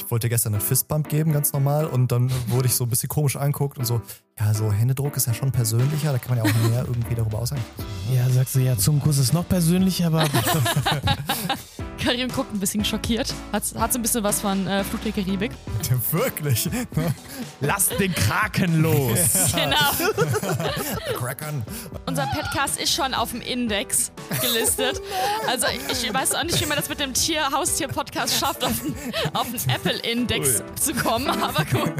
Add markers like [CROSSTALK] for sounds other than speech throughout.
ich wollte gestern einen Fistbump geben, ganz normal, und dann wurde ich so ein bisschen komisch anguckt und so, ja, so Händedruck ist ja schon persönlicher, da kann man ja auch mehr irgendwie darüber aussagen. Ja, sagst du, ja, Zungenkuss ist noch persönlicher, aber [LAUGHS] Karim guckt ein bisschen schockiert. Hat, hat so ein bisschen was von äh, Flut der Karibik. Wirklich? lass den Kraken los. [LAUGHS] Genau. [LAUGHS] Crackern. Unser Podcast ist schon auf dem Index gelistet. Also ich weiß auch nicht, wie man das mit dem Tier Haustier-Podcast schafft, auf den, auf den Apple-Index zu kommen, aber gut.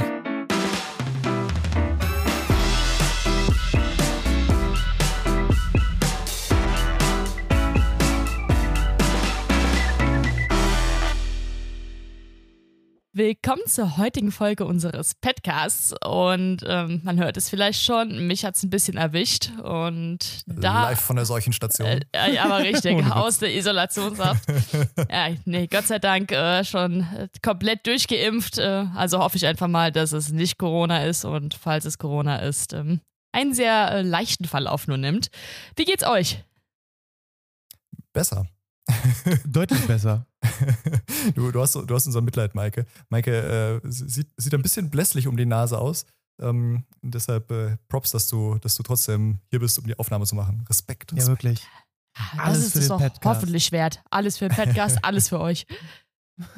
Willkommen zur heutigen Folge unseres Podcasts. Und ähm, man hört es vielleicht schon, mich hat es ein bisschen erwischt. Und da. Live von der Seuchenstation. Äh, äh, aber richtig, [LAUGHS] aus der Isolationshaft. [LAUGHS] ja, nee, Gott sei Dank äh, schon komplett durchgeimpft. Äh, also hoffe ich einfach mal, dass es nicht Corona ist und falls es Corona ist, ähm, einen sehr äh, leichten Verlauf nur nimmt. Wie geht's euch? Besser. [LAUGHS] Deutlich besser. [LAUGHS] du, du, hast, du hast unser Mitleid, Maike. Maike äh, sieht, sieht ein bisschen blässlich um die Nase aus. Ähm, deshalb äh, Props, dass du, dass du trotzdem hier bist, um die Aufnahme zu machen. Respekt. Ja, wirklich. Alles das ist für es den Podcast. hoffentlich wert. Alles für den Podcast, [LAUGHS] alles für euch.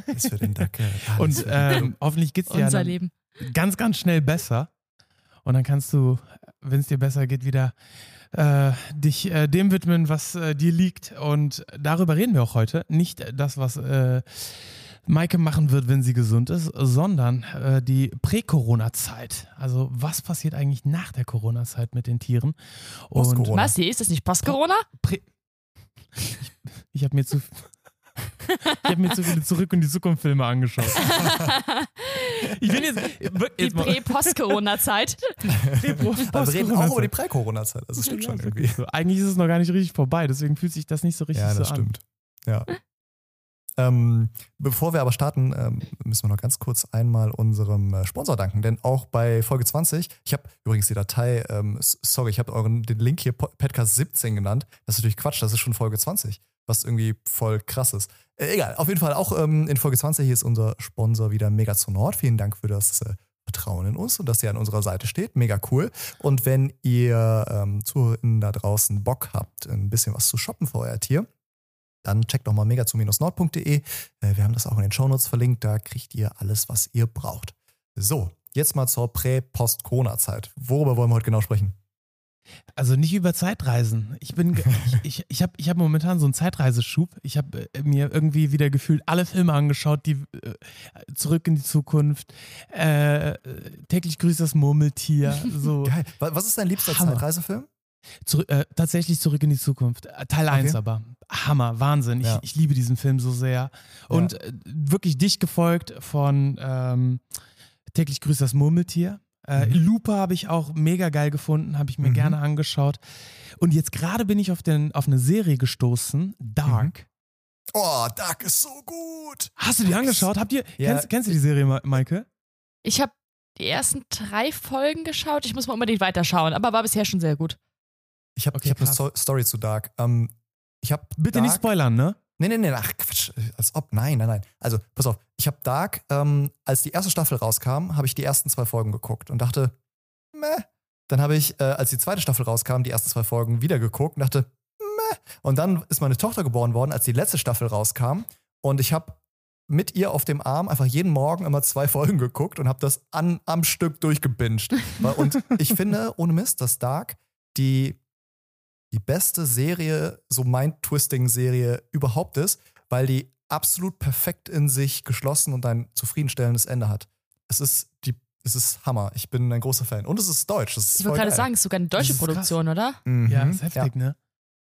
Alles für den Dackel. Und ähm, hoffentlich geht es dir Unser Leben. ganz, ganz schnell besser. Und dann kannst du, wenn es dir besser geht, wieder äh, dich äh, dem widmen, was äh, dir liegt. Und darüber reden wir auch heute. Nicht das, was äh, Maike machen wird, wenn sie gesund ist, sondern äh, die Prä-Corona-Zeit. Also was passiert eigentlich nach der Corona-Zeit mit den Tieren? Und was? Ist das nicht Post-Corona? ich, ich habe mir zu ich habe mir zu viele Zurück- in die Zukunft-Filme angeschaut. [LAUGHS] ich bin jetzt. [LAUGHS] Die Prä-Post-Corona-Zeit. Aber wir reden auch über die Prä-Corona-Zeit. Also, das stimmt schon irgendwie. So. Eigentlich ist es noch gar nicht richtig vorbei, deswegen fühlt sich das nicht so richtig ja, so an. Ja, das stimmt. Ja. Ähm, bevor wir aber starten, ähm, müssen wir noch ganz kurz einmal unserem äh, Sponsor danken, denn auch bei Folge 20, ich habe übrigens die Datei, ähm, sorry, ich habe euren den Link hier Podcast 17 genannt. Das ist natürlich Quatsch, das ist schon Folge 20 was irgendwie voll krass ist. Äh, egal, auf jeden Fall auch ähm, in Folge 20 hier ist unser Sponsor wieder Mega zu Nord. Vielen Dank für das äh, Vertrauen in uns und dass ihr an unserer Seite steht. Mega cool. Und wenn ihr ähm, Zuhörerinnen da draußen Bock habt, ein bisschen was zu shoppen für euer Tier, dann checkt doch mal megazu-nord.de. Äh, wir haben das auch in den Shownotes verlinkt. Da kriegt ihr alles, was ihr braucht. So, jetzt mal zur Prä-Post-Corona-Zeit. Worüber wollen wir heute genau sprechen? Also nicht über Zeitreisen. Ich bin, [LAUGHS] ich, ich, ich habe ich hab momentan so einen Zeitreiseschub. Ich habe äh, mir irgendwie wieder gefühlt alle Filme angeschaut, die äh, zurück in die Zukunft, äh, täglich grüßt das Murmeltier. So. Geil. Was ist dein liebster Hammer. Zeitreisefilm? Zurück, äh, tatsächlich zurück in die Zukunft. Äh, Teil okay. 1 aber. Hammer, Wahnsinn. Ja. Ich, ich liebe diesen Film so sehr. Und ja. Äh, wirklich dicht gefolgt von ähm, täglich grüßt das Murmeltier. Äh, mhm. Looper habe ich auch mega geil gefunden, habe ich mir mhm. gerne angeschaut. Und jetzt gerade bin ich auf, den, auf eine Serie gestoßen, Dark. Mhm. Oh, Dark ist so gut. Hast du die angeschaut? Habt ihr, ja. kennst, kennst du die Serie, Maike? Ich habe die ersten drei Folgen geschaut. Ich muss mal unbedingt weiterschauen, aber war bisher schon sehr gut. Ich habe okay, hab eine Story zu Dark. Ähm, ich hab Bitte Dark, nicht spoilern, ne? Nee, nee, nee, ach Quatsch, als ob, nein, nein, nein. Also, pass auf, ich habe Dark, ähm, als die erste Staffel rauskam, habe ich die ersten zwei Folgen geguckt und dachte, meh. Dann habe ich, äh, als die zweite Staffel rauskam, die ersten zwei Folgen wieder geguckt und dachte, meh. Und dann ist meine Tochter geboren worden, als die letzte Staffel rauskam und ich habe mit ihr auf dem Arm einfach jeden Morgen immer zwei [LAUGHS] Folgen geguckt und habe das an, am Stück durchgebinged. und ich finde, ohne Mist, dass Dark die die beste Serie, so Mind-Twisting-Serie überhaupt ist, weil die absolut perfekt in sich geschlossen und ein zufriedenstellendes Ende hat. Es ist die es ist Hammer. Ich bin ein großer Fan. Und es ist deutsch. Das ist ich wollte gerade sagen, es ist sogar eine deutsche Produktion, krass. oder? Mhm. Ja, das ist heftig, ja. ne?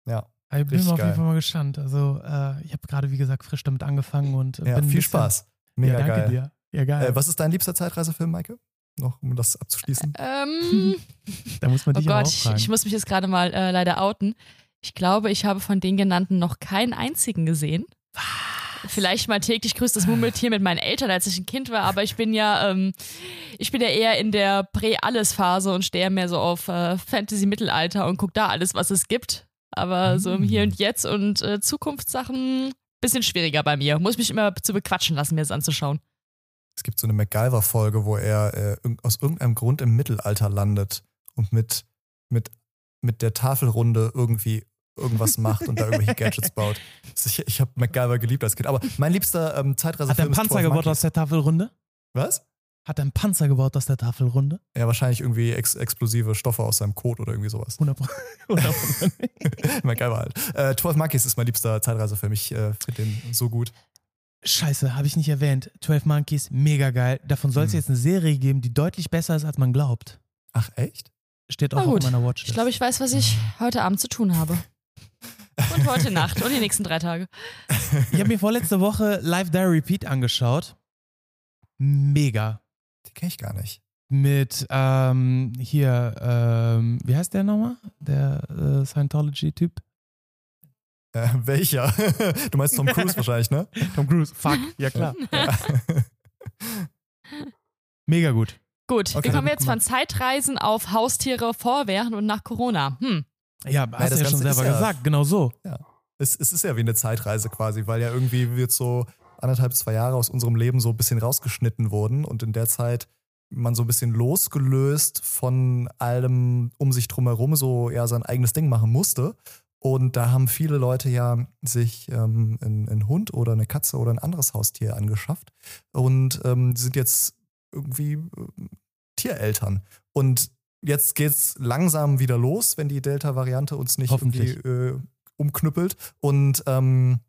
Ja. Ich bin auf jeden Fall mal gespannt. Also, äh, ich habe gerade, wie gesagt, frisch damit angefangen und ja, bin viel Spaß. Mega ja, danke geil. Dir. Ja, geil. Äh, was ist dein liebster Zeitreisefilm, Maike? Noch, um das abzuschließen? Ähm, [LAUGHS] da muss man dich oh Gott, ich, ich, muss mich jetzt gerade mal äh, leider outen. Ich glaube, ich habe von den genannten noch keinen einzigen gesehen. Was? Vielleicht mal täglich grüßt das Murmeltier mit meinen Eltern, als ich ein Kind war, aber ich bin ja, ähm, ich bin ja eher in der Prä-Alles-Phase und stehe mehr so auf äh, Fantasy-Mittelalter und gucke da alles, was es gibt. Aber mhm. so im Hier und Jetzt und äh, Zukunftssachen bisschen schwieriger bei mir. Muss mich immer zu bequatschen lassen, mir das anzuschauen. Es gibt so eine MacGyver-Folge, wo er äh, aus irgendeinem Grund im Mittelalter landet und mit, mit, mit der Tafelrunde irgendwie irgendwas macht und da irgendwelche Gadgets baut. Ich, ich habe MacGyver geliebt als Kind. Aber mein liebster ähm, Zeitreisefilm Hat er einen Panzer gebaut aus der Tafelrunde? Was? Hat er einen Panzer gebaut aus der Tafelrunde? Ja, wahrscheinlich irgendwie ex explosive Stoffe aus seinem Code oder irgendwie sowas. 100 [LAUGHS] [LAUGHS] MacGyver halt. Äh, 12 Monkeys ist mein liebster Zeitreisefilm. Ich äh, finde den so gut. Scheiße, habe ich nicht erwähnt. 12 Monkeys, mega geil. Davon soll es hm. jetzt eine Serie geben, die deutlich besser ist, als man glaubt. Ach, echt? Steht auch auf meiner Watchlist. Ich glaube, ich weiß, was ich heute Abend zu tun habe. Und heute Nacht und die nächsten drei Tage. [LAUGHS] Ich habe mir vorletzte Woche Live Dare Repeat angeschaut. Mega. Die kenne ich gar nicht. Mit ähm, hier, ähm, wie heißt der nochmal? Der äh, Scientology-Typ? Äh, welcher? [LAUGHS] du meinst Tom Cruise [LAUGHS] wahrscheinlich, ne? Tom Cruise, fuck, ja klar. [LAUGHS] Ja. Mega gut. Gut, okay, wir kommen jetzt von Zeitreisen auf Haustiere vor, während und nach Corona. Hm. Ja, hast ja, du ja schon selber ja, gesagt, genau so. Ja. Es, es ist ja wie eine Zeitreise quasi, weil ja irgendwie wird so anderthalb, zwei Jahre aus unserem Leben so ein bisschen rausgeschnitten wurden und in der Zeit man so ein bisschen losgelöst von allem um sich drumherum so ja sein eigenes Ding machen musste. Und da haben viele Leute ja sich ähm, einen, einen Hund oder eine Katze oder ein anderes Haustier angeschafft und ähm, sind jetzt irgendwie äh, Tiereltern. Und jetzt geht's langsam wieder los, wenn die Delta-Variante uns nicht irgendwie äh, umknüppelt. Und ähm,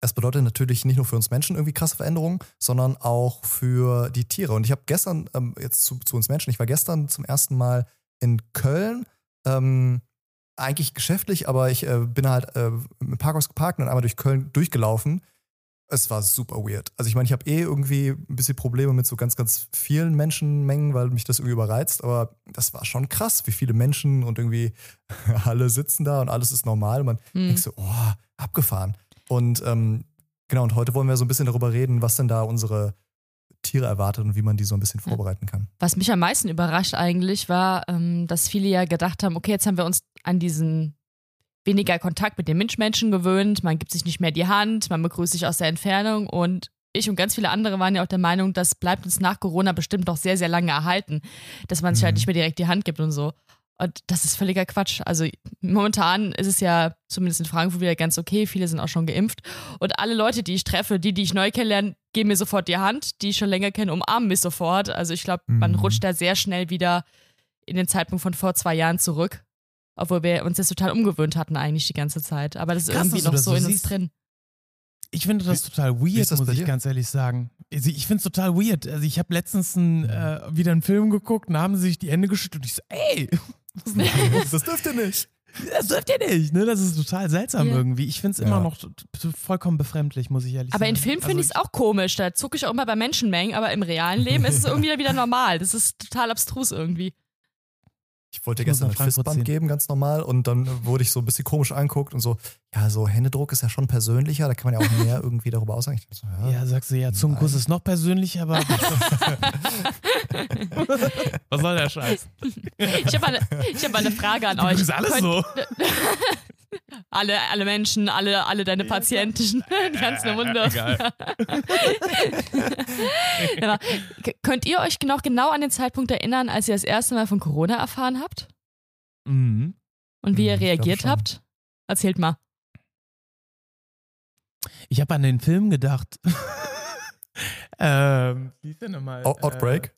das bedeutet natürlich nicht nur für uns Menschen irgendwie krasse Veränderungen, sondern auch für die Tiere. Und ich habe gestern, ähm, jetzt zu, zu, uns Menschen, ich war gestern zum ersten Mal in Köln, ähm, eigentlich geschäftlich, aber ich äh, bin halt äh, im Parkhaus geparkt und einmal durch Köln durchgelaufen es war super weird. Also ich meine, ich habe eh irgendwie ein bisschen Probleme mit so ganz, ganz vielen Menschenmengen, weil mich das irgendwie überreizt. Aber das war schon krass, wie viele Menschen und irgendwie [LAUGHS] alle sitzen da und alles ist normal. Und man mhm. denkt so, oh, abgefahren. Und ähm, genau, und heute wollen wir so ein bisschen darüber reden, was denn da unsere Tiere erwartet und wie man die so ein bisschen vorbereiten kann. Was mich am meisten überrascht eigentlich war, ähm, dass viele ja gedacht haben, okay, jetzt haben wir uns an diesen weniger Kontakt mit den Mitmenschen gewöhnt, man gibt sich nicht mehr die Hand, man begrüßt sich aus der Entfernung und ich und ganz viele andere waren ja auch der Meinung, das bleibt uns nach Corona bestimmt noch sehr, sehr lange erhalten, dass man sich halt mhm. halt nicht mehr direkt die Hand gibt und so. Und das ist völliger Quatsch. Also momentan ist es ja zumindest in Frankfurt wieder ganz okay. Viele sind auch schon geimpft. Und alle Leute, die ich treffe, die, die ich neu kennenlerne, geben mir sofort die Hand. Die ich schon länger kenne, umarmen mich sofort. Also ich glaube, mhm. man rutscht da sehr schnell wieder in den Zeitpunkt von vor zwei Jahren zurück. Obwohl wir uns das total umgewöhnt hatten eigentlich die ganze Zeit. Aber das ist Krass, irgendwie noch so in siehst. uns drin. Ich finde das total weird, das muss ich ganz ehrlich sagen. Also ich finde es total weird. Also ich habe letztens ein, äh, wieder einen Film geguckt und haben sie sich die Hände geschüttelt und ich so, ey, [LAUGHS] was ist denn das? [LAUGHS] das dürft ihr nicht. Das dürft ihr nicht, ne? Das ist total seltsam yeah. irgendwie. Ich finde es immer ja. noch vollkommen befremdlich, muss ich ehrlich aber sagen. Aber in Filmen finde also ich es auch komisch. Da zucke ich auch immer bei Menschenmengen, aber im realen Leben ist es irgendwie wieder normal. Das ist total abstrus irgendwie. Ich wollte dir gestern ein Fistband geben, ganz normal, und dann wurde ich so ein bisschen komisch anguckt und so, ja, so Händedruck ist ja schon persönlicher, da kann man ja auch [LAUGHS] mehr irgendwie darüber aussagen. So, ja, ja, sagst du, ja, Zungenkuss ist noch persönlicher, aber. [LAUGHS] [LAUGHS] Was soll der Scheiß? Ich habe eine, hab eine Frage an euch. Das ist alles Könnt, so. Alle, alle Menschen, alle, alle deine Patienten, [LAUGHS] die ganzen Hunde. ja, [LAUGHS] könnt ihr euch noch genau an den Zeitpunkt erinnern, als ihr das erste Mal von Corona erfahren habt? Mhm. Und wie ihr mhm, reagiert habt? Erzählt mal. Ich habe an den Film gedacht. [LAUGHS] ähm, wie ist der nochmal? Outbreak?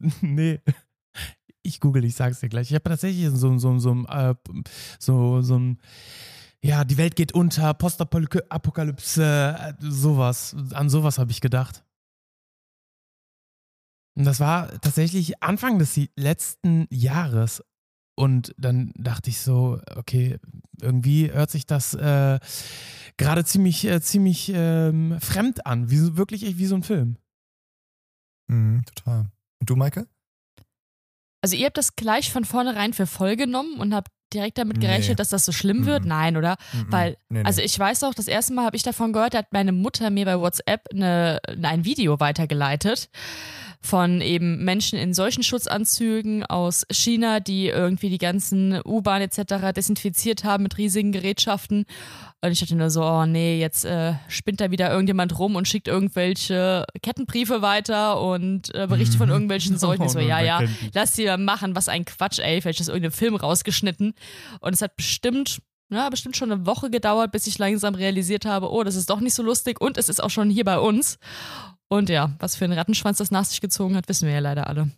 Äh, nee. Ich google, ich sag's dir gleich. Ich habe tatsächlich so, so, so, äh, so, so ein, ja, die Welt geht unter, Postapokalypse, äh, sowas. An sowas habe ich gedacht. Und das war tatsächlich Anfang des letzten Jahres. Und dann dachte ich so, okay, irgendwie hört sich das äh, gerade ziemlich, äh, ziemlich ähm, fremd an. Wie, wirklich echt wie so ein Film. Mhm, total. Und du, Maike? Also ihr habt das gleich von vornherein für voll genommen und habt direkt damit gerechnet, nee. dass das so schlimm wird? Mhm. Nein, oder? Mhm. Weil, nee. also ich weiß auch, das erste Mal habe ich davon gehört, da hat meine Mutter mir bei WhatsApp eine, ein Video weitergeleitet von eben Menschen in solchen Schutzanzügen aus China, die irgendwie die ganzen U-Bahn etc. desinfiziert haben mit riesigen Gerätschaften. Und ich dachte nur so, oh nee, jetzt äh, spinnt da wieder irgendjemand rum und schickt irgendwelche Kettenbriefe weiter und äh, Berichte von mhm. irgendwelchen Seuchen. Oh, so, ja, ja, lass die machen, was ein Quatsch, ey, vielleicht ist irgendein Film rausgeschnitten. Und es hat bestimmt ja, bestimmt schon eine Woche gedauert, bis ich langsam realisiert habe, oh, das ist doch nicht so lustig und es ist auch schon hier bei uns. Und ja, was für einen Rattenschwanz das nach sich gezogen hat, wissen wir ja leider alle.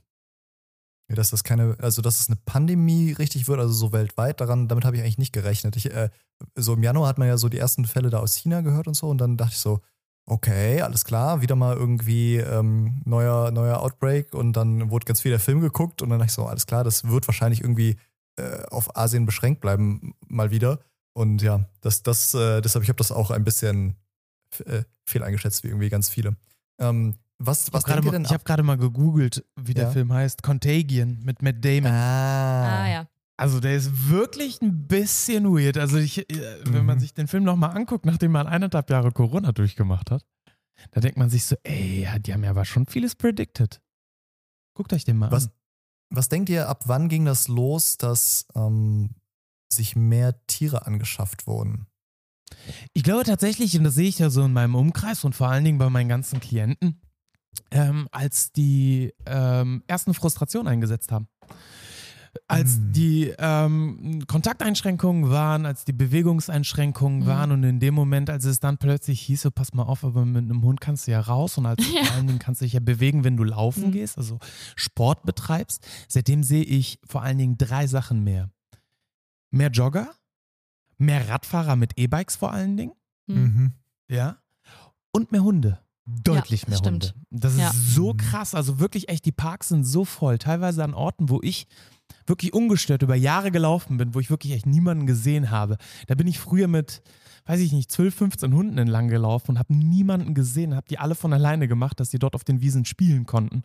Ja, dass das keine, also dass es eine Pandemie richtig wird, also so weltweit, daran, damit habe ich eigentlich nicht gerechnet. Ich, äh, so im Januar hat man ja so die ersten Fälle da aus China gehört und so, und dann dachte ich so, okay, alles klar, wieder mal irgendwie ähm, neuer, neuer Outbreak und dann wurde ganz viel der Film geguckt und dann dachte ich so, alles klar, das wird wahrscheinlich irgendwie äh, auf Asien beschränkt bleiben, mal wieder. Und ja, das, das, äh, deshalb, ich habe das auch ein bisschen äh, fehl eingeschätzt, wie irgendwie ganz viele. Ähm, was, was denkt ihr denn? Mal, ich habe gerade mal gegoogelt, wie der Film heißt. Contagion mit Matt Damon. Ah, ah ja. Also der ist wirklich ein bisschen weird. Also ich, äh, wenn mhm. man sich den Film nochmal anguckt, nachdem man eineinhalb Jahre Corona durchgemacht hat, da denkt man sich so, ey, die haben ja aber schon vieles predicted. Guckt euch den mal was, an. Was denkt ihr, ab wann ging das los, dass ähm, sich mehr Tiere angeschafft wurden? Ich glaube tatsächlich, und das sehe ich ja so in meinem Umkreis und vor allen Dingen bei meinen ganzen Klienten, ähm, als die ähm, ersten Frustrationen eingesetzt haben. Als mm. die ähm, Kontakteinschränkungen waren, als die Bewegungseinschränkungen mm. waren und in dem Moment, als es dann plötzlich hieß, so pass mal auf, aber mit einem Hund kannst du ja raus und als [LAUGHS] ja. vor allen Dingen kannst du dich ja bewegen, wenn du laufen mm. gehst, also Sport betreibst. Seitdem sehe ich vor allen Dingen drei Sachen mehr. Mehr Jogger, mehr Radfahrer mit E-Bikes vor allen Dingen. Hm. Mhm. Ja. Und mehr Hunde. Deutlich ja, mehr stimmt. Hunde. Das ja. ist so krass. Also wirklich echt, die Parks sind so voll. Teilweise an Orten, wo ich wirklich ungestört über Jahre gelaufen bin, wo ich wirklich echt niemanden gesehen habe. Da bin ich früher mit, weiß ich nicht, 12, 15 Hunden entlang gelaufen und habe niemanden gesehen, habe die alle von alleine gemacht, dass die dort auf den Wiesen spielen konnten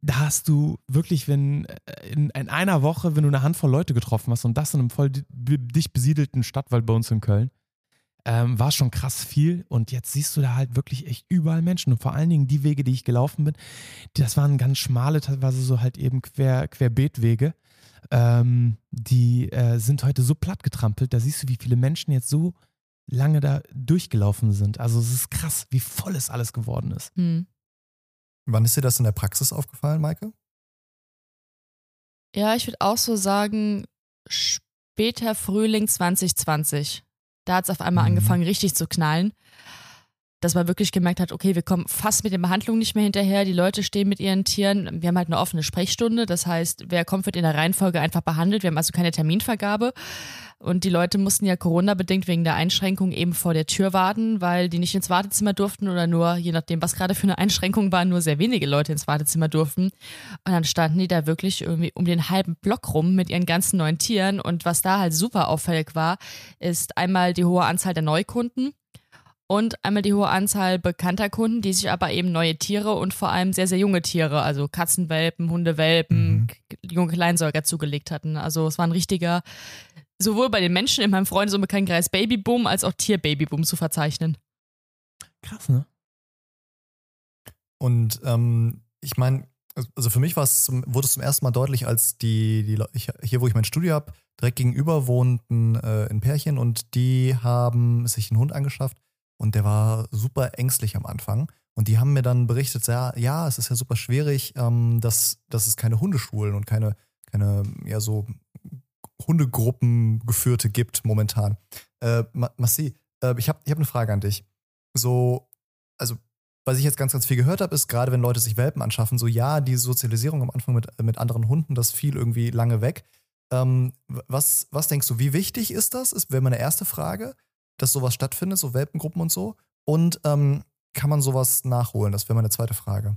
da hast du wirklich, wenn äh, in, in, einer Woche, wenn du eine Handvoll Leute getroffen hast und das in einem voll dicht besiedelten Stadtwald bei uns in Köln, ähm, war schon krass viel. Und jetzt siehst du da halt wirklich echt überall Menschen. Und vor allen Dingen die Wege, die ich gelaufen bin, das waren ganz schmale, teilweise so halt eben quer, Querbeetwege. Ähm, die äh, sind heute so platt getrampelt. Da siehst du, wie viele Menschen jetzt so lange da durchgelaufen sind. Also es ist krass, wie voll es alles geworden ist. Mhm. Wann ist dir das in der Praxis aufgefallen, Maike? Ja, ich würde auch so sagen, später Frühling 2020. Da hat es auf einmal mhm. angefangen, richtig zu knallen. Dass man wirklich gemerkt hat, okay, wir kommen fast mit den Behandlungen nicht mehr hinterher. Die Leute stehen mit ihren Tieren. Wir haben halt eine offene Sprechstunde. Das heißt, wer kommt, wird in der Reihenfolge einfach behandelt. Wir haben also keine Terminvergabe. Und die Leute mussten ja Corona-bedingt wegen der Einschränkung eben vor der Tür warten, weil die nicht ins Wartezimmer durften oder nur, je nachdem, was gerade für eine Einschränkung war, nur sehr wenige Leute ins Wartezimmer durften. Und dann standen die da wirklich irgendwie um den halben Block rum mit ihren ganzen neuen Tieren. Und was da halt super auffällig war, ist einmal die hohe Anzahl der Neukunden und einmal die hohe Anzahl bekannter Kunden, die sich aber eben neue Tiere und vor allem sehr, sehr junge Tiere, also Katzenwelpen, Hundewelpen, mhm. junge Kleinsäuger zugelegt hatten. Also es war ein richtiger sowohl bei den Menschen in meinem Freundes- und Bekanntenkreis Babyboom als auch Tierbabyboom zu verzeichnen. Krass, ne? Und ähm, ich meine, also für mich zum, wurde es zum ersten Mal deutlich, als die, die ich, hier, wo ich mein Studio habe, direkt gegenüber wohnten äh, ein Pärchen und die haben sich einen Hund angeschafft und der war super ängstlich am Anfang. Und die haben mir dann berichtet, ja, ja, es ist ja super schwierig, ähm, dass, dass es keine Hundeschulen und keine, keine ja, so Hundegruppen gibt momentan. Äh, Massi, äh, ich habe ich hab eine Frage an dich. So, also, was ich jetzt ganz, ganz viel gehört habe, ist gerade, wenn Leute sich Welpen anschaffen, so ja, die Sozialisierung am Anfang mit, mit anderen Hunden, das fiel irgendwie lange weg. Ähm, was, was denkst du, wie wichtig ist das? Ist wäre meine erste Frage, dass sowas stattfindet, so Welpengruppen und so. Und ähm, kann man sowas nachholen? Das wäre meine zweite Frage.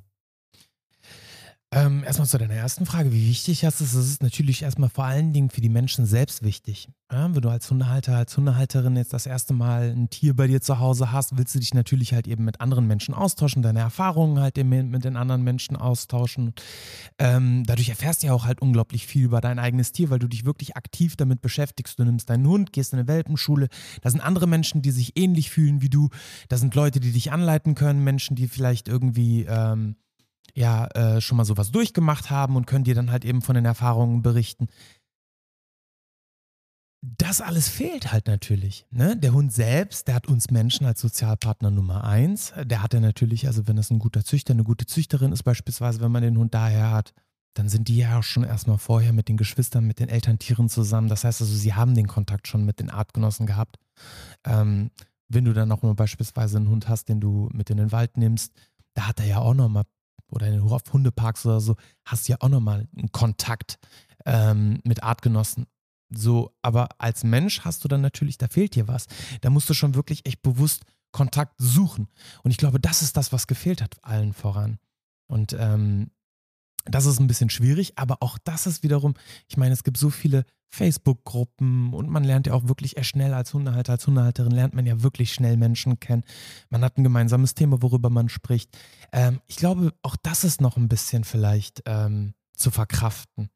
Ähm, erstmal zu deiner ersten Frage, wie wichtig das ist. Es ist natürlich erstmal vor allen Dingen für die Menschen selbst wichtig. Ja, wenn du als Hundehalter, als Hundehalterin jetzt das erste Mal ein Tier bei dir zu Hause hast, willst du dich natürlich halt eben mit anderen Menschen austauschen, deine Erfahrungen halt eben mit den anderen Menschen austauschen. Ähm, dadurch erfährst du ja auch halt unglaublich viel über dein eigenes Tier, weil du dich wirklich aktiv damit beschäftigst. Du nimmst deinen Hund, gehst in eine Welpenschule. Da sind andere Menschen, die sich ähnlich fühlen wie du. Da sind Leute, die dich anleiten können, Menschen, die vielleicht irgendwie ähm, ja äh, schon mal sowas durchgemacht haben und können dir dann halt eben von den Erfahrungen berichten. Das alles fehlt halt natürlich. Ne? Der Hund selbst, der hat uns Menschen als Sozialpartner Nummer eins. Der hat er natürlich, also wenn das ein guter Züchter, eine gute Züchterin ist, beispielsweise, wenn man den Hund daher hat, dann sind die ja auch schon erstmal vorher mit den Geschwistern, mit den Elterntieren zusammen. Das heißt also, sie haben den Kontakt schon mit den Artgenossen gehabt. Ähm, wenn du dann auch mal beispielsweise einen Hund hast, den du mit in den Wald nimmst, da hat er ja auch nochmal oder in den Hundeparks oder so, hast du ja auch nochmal einen Kontakt ähm, mit Artgenossen. So, aber als Mensch hast du dann natürlich, da fehlt dir was. Da musst du schon wirklich echt bewusst Kontakt suchen. Und ich glaube, das ist das, was gefehlt hat allen voran. Und ähm, das ist ein bisschen schwierig, aber auch das ist wiederum, ich meine, es gibt so viele Facebook-Gruppen und man lernt ja auch wirklich eher schnell als Hundehalter, als Hundehalterin lernt man ja wirklich schnell Menschen kennen. Man hat ein gemeinsames Thema, worüber man spricht. Ähm, ich glaube, auch das ist noch ein bisschen vielleicht ähm, zu verkraften.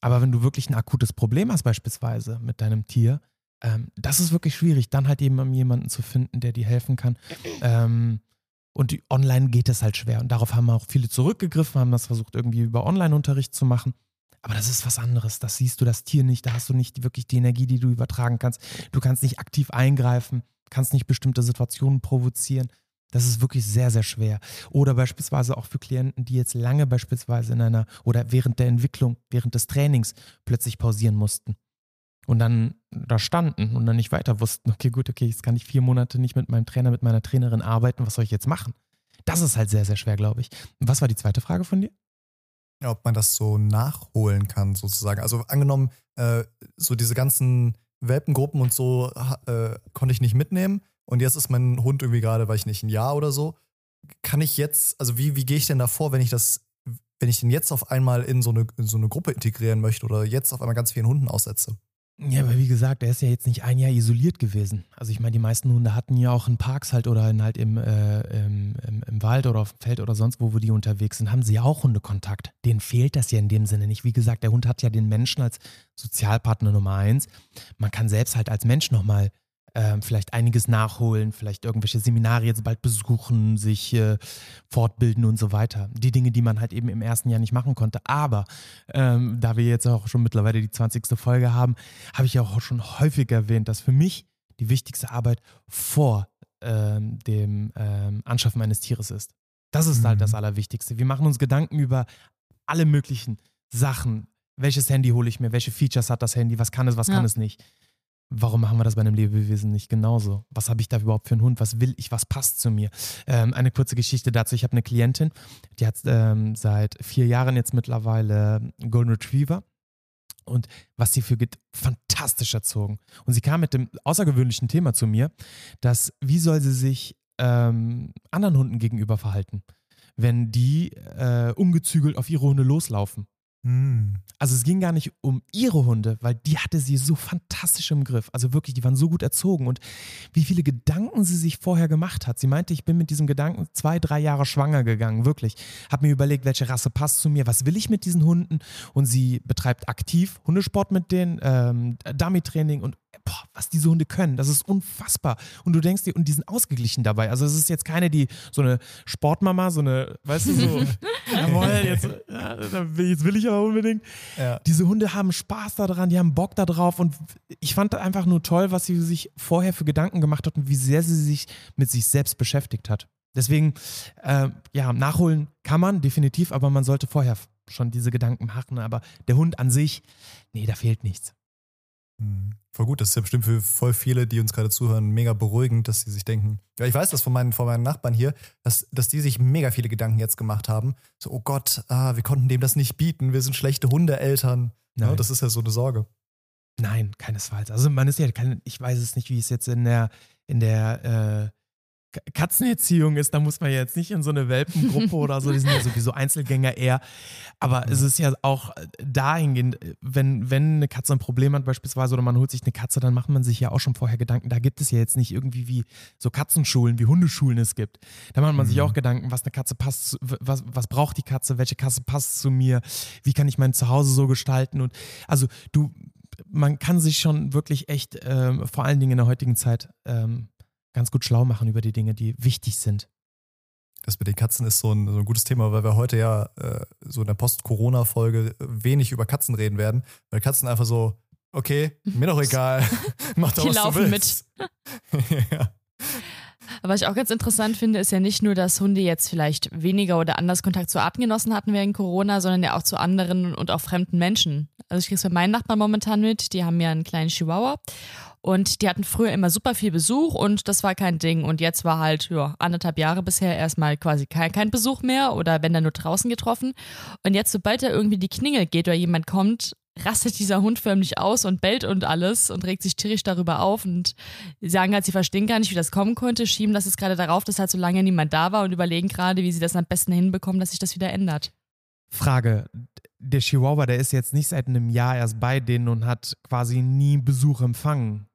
Aber wenn du wirklich ein akutes Problem hast, beispielsweise mit deinem Tier, ähm, das ist wirklich schwierig, dann halt eben jemanden zu finden, der dir helfen kann. [CLEARS THROAT] Und online geht es halt schwer. Und darauf haben auch viele zurückgegriffen, haben das versucht, irgendwie über Online-Unterricht zu machen. Aber das ist was anderes. Das siehst du das Tier nicht. Da hast du nicht wirklich die Energie, die du übertragen kannst. Du kannst nicht aktiv eingreifen, kannst nicht bestimmte Situationen provozieren. Das ist wirklich sehr, sehr schwer. Oder beispielsweise auch für Klienten, die jetzt lange beispielsweise in einer oder während der Entwicklung, während des Trainings plötzlich pausieren mussten. Und dann da standen und dann nicht weiter wussten, okay, gut, okay, jetzt kann ich vier Monate nicht mit meinem Trainer, mit meiner Trainerin arbeiten, was soll ich jetzt machen? Das ist halt sehr, sehr schwer, glaube ich. was war die zweite Frage von dir? Ja, ob man das so nachholen kann, sozusagen. Also angenommen, äh, so diese ganzen Welpengruppen und so äh, konnte ich nicht mitnehmen und jetzt ist mein Hund irgendwie gerade, weiß ich nicht, ein Jahr oder so. Kann ich jetzt, also wie, wie gehe ich denn da vor, wenn ich das, wenn ich den jetzt auf einmal in so, eine, in so eine Gruppe integrieren möchte oder jetzt auf einmal ganz vielen Hunden aussetze? Ja, aber wie gesagt, er ist ja jetzt nicht ein Jahr isoliert gewesen. Also ich meine, die meisten Hunde hatten ja auch in Parks halt oder halt im, äh, im, im, im, Wald oder auf dem Feld oder sonst wo, wo die unterwegs sind, haben sie ja auch Hundekontakt. Denen fehlt das ja in dem Sinne nicht. Wie gesagt, der Hund hat ja den Menschen als Sozialpartner Nummer eins. Man kann selbst halt als Mensch nochmal ähm, vielleicht einiges nachholen, vielleicht irgendwelche Seminare jetzt bald besuchen, sich äh, fortbilden und so weiter. Die Dinge, die man halt eben im ersten Jahr nicht machen konnte. Aber ähm, da wir jetzt auch schon mittlerweile die 20. Folge haben, habe ich ja auch schon häufig erwähnt, dass für mich die wichtigste Arbeit vor ähm, dem ähm, Anschaffen eines Tieres ist. Das ist mhm. halt das mhm. Allerwichtigste. Wir machen uns Gedanken über alle möglichen Sachen. Welches Handy hole ich mir? Welche Features hat das Handy? Was kann es, was ja. kann es nicht? Warum machen wir das bei einem Lebewesen nicht genauso? Was habe ich da überhaupt für einen Hund? Was will ich? Was passt zu mir? Ähm, eine kurze Geschichte dazu. Ich habe eine Klientin, die hat ähm, seit vier Jahren jetzt mittlerweile Golden Retriever. Und was sie für fantastisch erzogen. Und sie kam mit dem außergewöhnlichen Thema zu mir, dass wie soll sie sich ähm, anderen Hunden gegenüber verhalten, wenn die äh, ungezügelt auf ihre Hunde loslaufen? Hm. Also es ging gar nicht um ihre Hunde, weil die hatte sie so fantastisch im Griff. Also wirklich, die waren so gut erzogen und wie viele Gedanken sie sich vorher gemacht hat. Sie meinte, ich bin mit diesem Gedanken zwei, drei Jahre schwanger gegangen, wirklich. Hab mir überlegt, welche Rasse passt zu mir, was will ich mit diesen Hunden und sie betreibt aktiv Hundesport mit denen, ähm, Dummy-Training und boah, was diese Hunde können, das ist unfassbar. Und du denkst dir, und die sind ausgeglichen dabei. Also es ist jetzt keine, die so eine Sportmama, so eine, weißt du, so, [LAUGHS] jawohl, jetzt, ja, jetzt will ich aber unbedingt. Ja. Diese Hunde haben Spaß daran, die haben Bock darauf und ich fand einfach nur toll, was sie sich vorher für Gedanken gemacht hat und wie sehr sie sich mit sich selbst beschäftigt hat. Deswegen, äh, ja, nachholen kann man definitiv, aber man sollte vorher schon diese Gedanken machen. Aber der Hund an sich, nee, da fehlt nichts. Hm. Voll gut, das ist ja bestimmt für voll viele, die uns gerade zuhören, mega beruhigend, dass sie sich denken, ja, ich weiß das von meinen, von meinen Nachbarn hier, dass, dass die sich mega viele Gedanken jetzt gemacht haben. So, oh Gott, ah, wir konnten dem das nicht bieten, wir sind schlechte Hundeeltern. Ja, das ist ja so eine Sorge. Nein, keinesfalls. Also man ist ja kein, ich weiß es nicht, wie es jetzt in der, in der, Katzenerziehung ist, da muss man ja jetzt nicht in so eine Welpengruppe oder so, die sind ja [LAUGHS] sowieso Einzelgänger eher. Aber es ist ja auch dahingehend, wenn, wenn eine Katze ein Problem hat beispielsweise oder man holt sich eine Katze, dann macht man sich ja auch schon vorher Gedanken. Da gibt es ja jetzt nicht irgendwie wie so Katzenschulen, wie Hundeschulen es gibt. Da macht man mhm. sich auch Gedanken, was eine Katze passt, was, was braucht die Katze, welche Katze passt zu mir, wie kann ich mein Zuhause so gestalten. Und also du, man kann sich schon wirklich echt, ähm, vor allen Dingen in der heutigen Zeit, ähm, ganz gut schlau machen über die Dinge, die wichtig sind. Das mit den Katzen ist so ein, so ein gutes Thema, weil wir heute ja äh, so in der Post-Corona-Folge wenig über Katzen reden werden, weil Katzen einfach so, okay, [LAUGHS] mir doch egal, mach doch die was laufen du willst. mit. [LAUGHS] ja. Aber was ich auch ganz interessant finde, ist ja nicht nur, dass Hunde jetzt vielleicht weniger oder anders Kontakt zu Artengenossen hatten während Corona, sondern ja auch zu anderen und auch fremden Menschen. Also ich kriege es bei meinen Nachbarn momentan mit, die haben ja einen kleinen Chihuahua und die hatten früher immer super viel Besuch und das war kein Ding. Und jetzt war halt, ja, anderthalb Jahre bisher erstmal quasi kein, kein Besuch mehr oder wenn dann nur draußen getroffen. Und jetzt, sobald da irgendwie die Klingel geht oder jemand kommt, rastet dieser Hund förmlich aus und bellt und alles und regt sich tierisch darüber auf und sagen halt, sie verstehen gar nicht, wie das kommen konnte, schieben das jetzt gerade darauf, dass halt so lange niemand da war und überlegen gerade, wie sie das am besten hinbekommen, dass sich das wieder ändert. Frage, der Chihuahua, der ist jetzt nicht seit einem Jahr erst bei denen und hat quasi nie Besuch empfangen.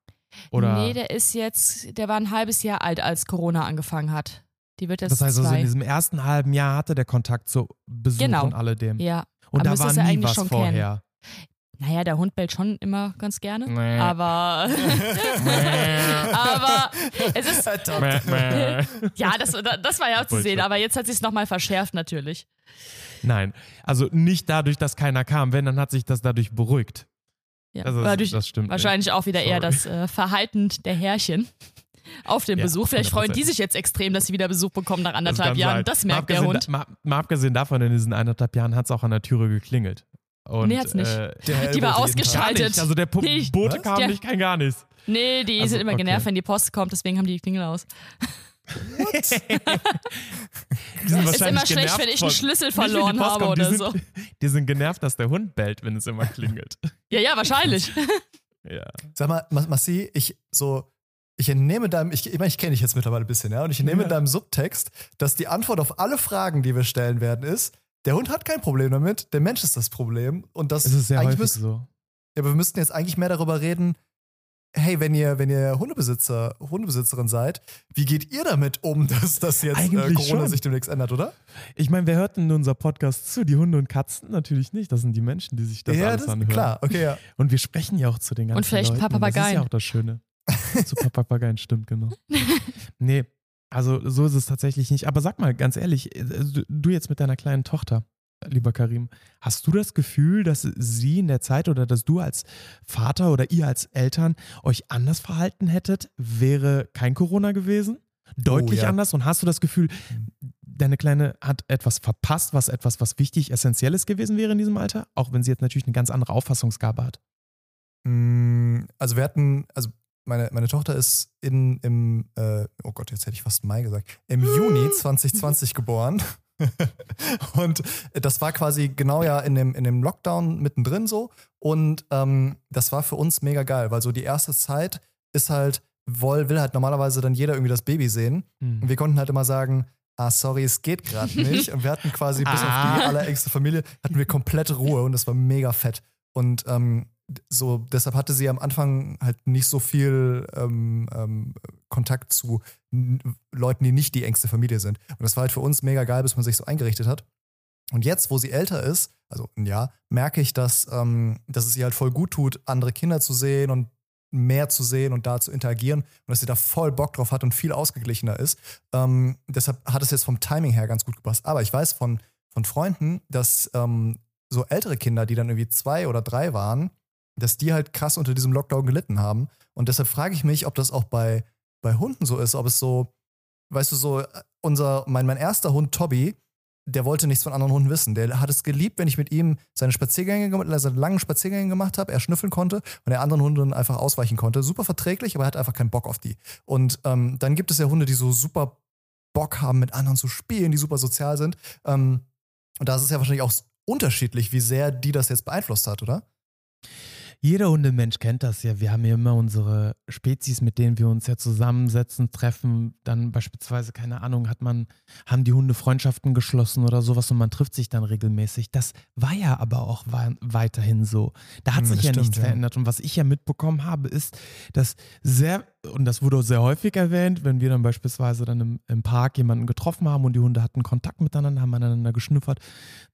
Oder? Nee, der ist jetzt, der war ein halbes Jahr alt, als Corona angefangen hat. Die wird jetzt Das heißt zwei. also, in diesem ersten halben Jahr hatte der Kontakt zu Besuch Genau. und alledem. Ja. Und Aber da war nie eigentlich was schon vorher. Naja, der Hund bellt schon immer ganz gerne. Nee. Aber. [LAUGHS] aber es ist. Ja, das, das war ja auch zu Bullshit. sehen, aber jetzt hat sich es nochmal verschärft natürlich. Nein, also nicht dadurch, dass keiner kam. Wenn, dann hat sich das dadurch beruhigt. Ja. Also das, durch das stimmt. wahrscheinlich auch wieder eher Sorry. das äh, Verhalten der Herrchen [LAUGHS] auf den Ja, Besuch. Vielleicht freuen die 100%. sich jetzt extrem, dass sie wieder Besuch bekommen nach nicht. anderthalb Jahren. sein. Das merkt der abgesehen Hund. Da, mal, mal abgesehen davon, in diesen eineinhalb Jahren hat es auch an der Türe geklingelt. Und, Nee, hat's nicht. Äh, Die war ausgeschaltet. nicht. Also der Po- Nicht. Bote kam Der- nicht, kein gar nichts. Nee, die Also, sind immer okay. genervt, wenn die Post kommt, deswegen haben die die Klingel aus. [LAUGHS] Die sind Ist immer schlecht, wenn ich einen Schlüssel nicht, verloren Post habe kommt, die oder sind, so. [LAUGHS] Die sind genervt, dass der Hund bellt, wenn es immer klingelt. [LAUGHS] Ja, ja, wahrscheinlich. Ja. Sag mal, Ma- Massi, ich so, ich entnehme deinem, ich, ich meine, ich kenne dich jetzt mittlerweile ein bisschen, ja, und ich entnehme Ja. deinem Subtext, dass die Antwort auf alle Fragen, die wir stellen werden, ist, der Hund hat kein Problem damit, der Mensch ist das Problem. Und das Es ist sehr eigentlich häufig müsst- so. Ja, aber wir müssten jetzt eigentlich mehr darüber reden, hey, wenn ihr, wenn ihr Hundebesitzer, Hundebesitzerin seid, wie geht ihr damit um, [LAUGHS] dass das jetzt äh, Eigentlich Corona schon. sich demnächst ändert, oder? Ich meine, wer hört denn unser Podcast zu? Die Hunde und Katzen? Natürlich nicht. Das sind die Menschen, die sich das ja, alles das anhören. klar, okay, ja. Und wir sprechen ja auch zu den ganzen Und vielleicht ein Leuten. paar und Das ist Papageien. ja auch das Schöne. zu paar Papageien, stimmt, genau. [LAUGHS] nee, also so ist es tatsächlich nicht. Aber sag mal, ganz ehrlich, äh, du jetzt mit deiner kleinen Tochter, lieber Karim, hast du das Gefühl, dass sie in der Zeit oder dass du als Vater oder ihr als Eltern euch anders verhalten hättet, wäre kein Corona gewesen? Deutlich Oh, ja. anders? Und hast du das Gefühl, deine Kleine hat etwas verpasst, was etwas, was wichtig, essentielles gewesen wäre in diesem Alter? Auch wenn sie jetzt natürlich eine ganz andere Auffassungsgabe hat. Mm, Also wir hatten, also meine, meine Tochter ist in, im, äh, oh Gott, jetzt hätte ich fast Mai gesagt, im Juni [LAUGHS] 2020 geboren. [LAUGHS] und das war quasi genau ja in dem, in dem Lockdown mittendrin so. Und ähm, das war für uns mega geil, weil so die erste Zeit ist halt, woll, will halt normalerweise dann jeder irgendwie das Baby sehen. Hm. Und wir konnten halt immer sagen, ah, sorry, es geht gerade [LAUGHS] nicht. Und wir hatten quasi bis auf die Ah. allerengste Familie, hatten wir komplette Ruhe und das war mega fett. Und ähm, so, deshalb hatte sie am Anfang halt nicht so viel ähm, ähm, Kontakt zu Leuten, die nicht die engste Familie sind. Und das war halt für uns mega geil, bis man sich so eingerichtet hat. Und jetzt, wo sie älter ist, also ein Jahr, merke ich, dass, ähm, dass es ihr halt voll gut tut, andere Kinder zu sehen und mehr zu sehen und da zu interagieren und dass sie da voll Bock drauf hat und viel ausgeglichener ist. Ähm, deshalb hat es jetzt vom Timing her ganz gut gepasst. Aber ich weiß von, von Freunden, dass ähm, so ältere Kinder, die dann irgendwie zwei oder drei waren, dass die halt krass unter diesem Lockdown gelitten haben. Und deshalb frage ich mich, ob das auch bei, bei Hunden so ist, ob es so, weißt du, so, äh, unser, mein, mein erster Hund Tobi, der wollte nichts von anderen Hunden wissen. Der hat es geliebt, wenn ich mit ihm seine Spaziergänge, gem- seine langen Spaziergänge gemacht habe, er schnüffeln konnte und der anderen Hunden einfach ausweichen konnte. Super verträglich, aber er hat einfach keinen Bock auf die. Und ähm, dann gibt es ja Hunde, die so super Bock haben, mit anderen zu spielen, die super sozial sind. Ähm, und da ist es ja wahrscheinlich auch unterschiedlich, wie sehr die das jetzt beeinflusst hat, oder? Jeder Hundemensch kennt das ja. Wir haben ja immer unsere Spezies, mit denen wir uns ja zusammensetzen, treffen. Dann beispielsweise, keine Ahnung, hat man, haben die Hunde Freundschaften geschlossen oder sowas und man trifft sich dann regelmäßig. Das war ja aber auch weiterhin so. Da hat hm, sich ja stimmt, nichts ja. verändert. Und was ich ja mitbekommen habe, ist, dass sehr, und das wurde auch sehr häufig erwähnt, wenn wir dann beispielsweise dann im, im Park jemanden getroffen haben und die Hunde hatten Kontakt miteinander, haben aneinander geschnuffert,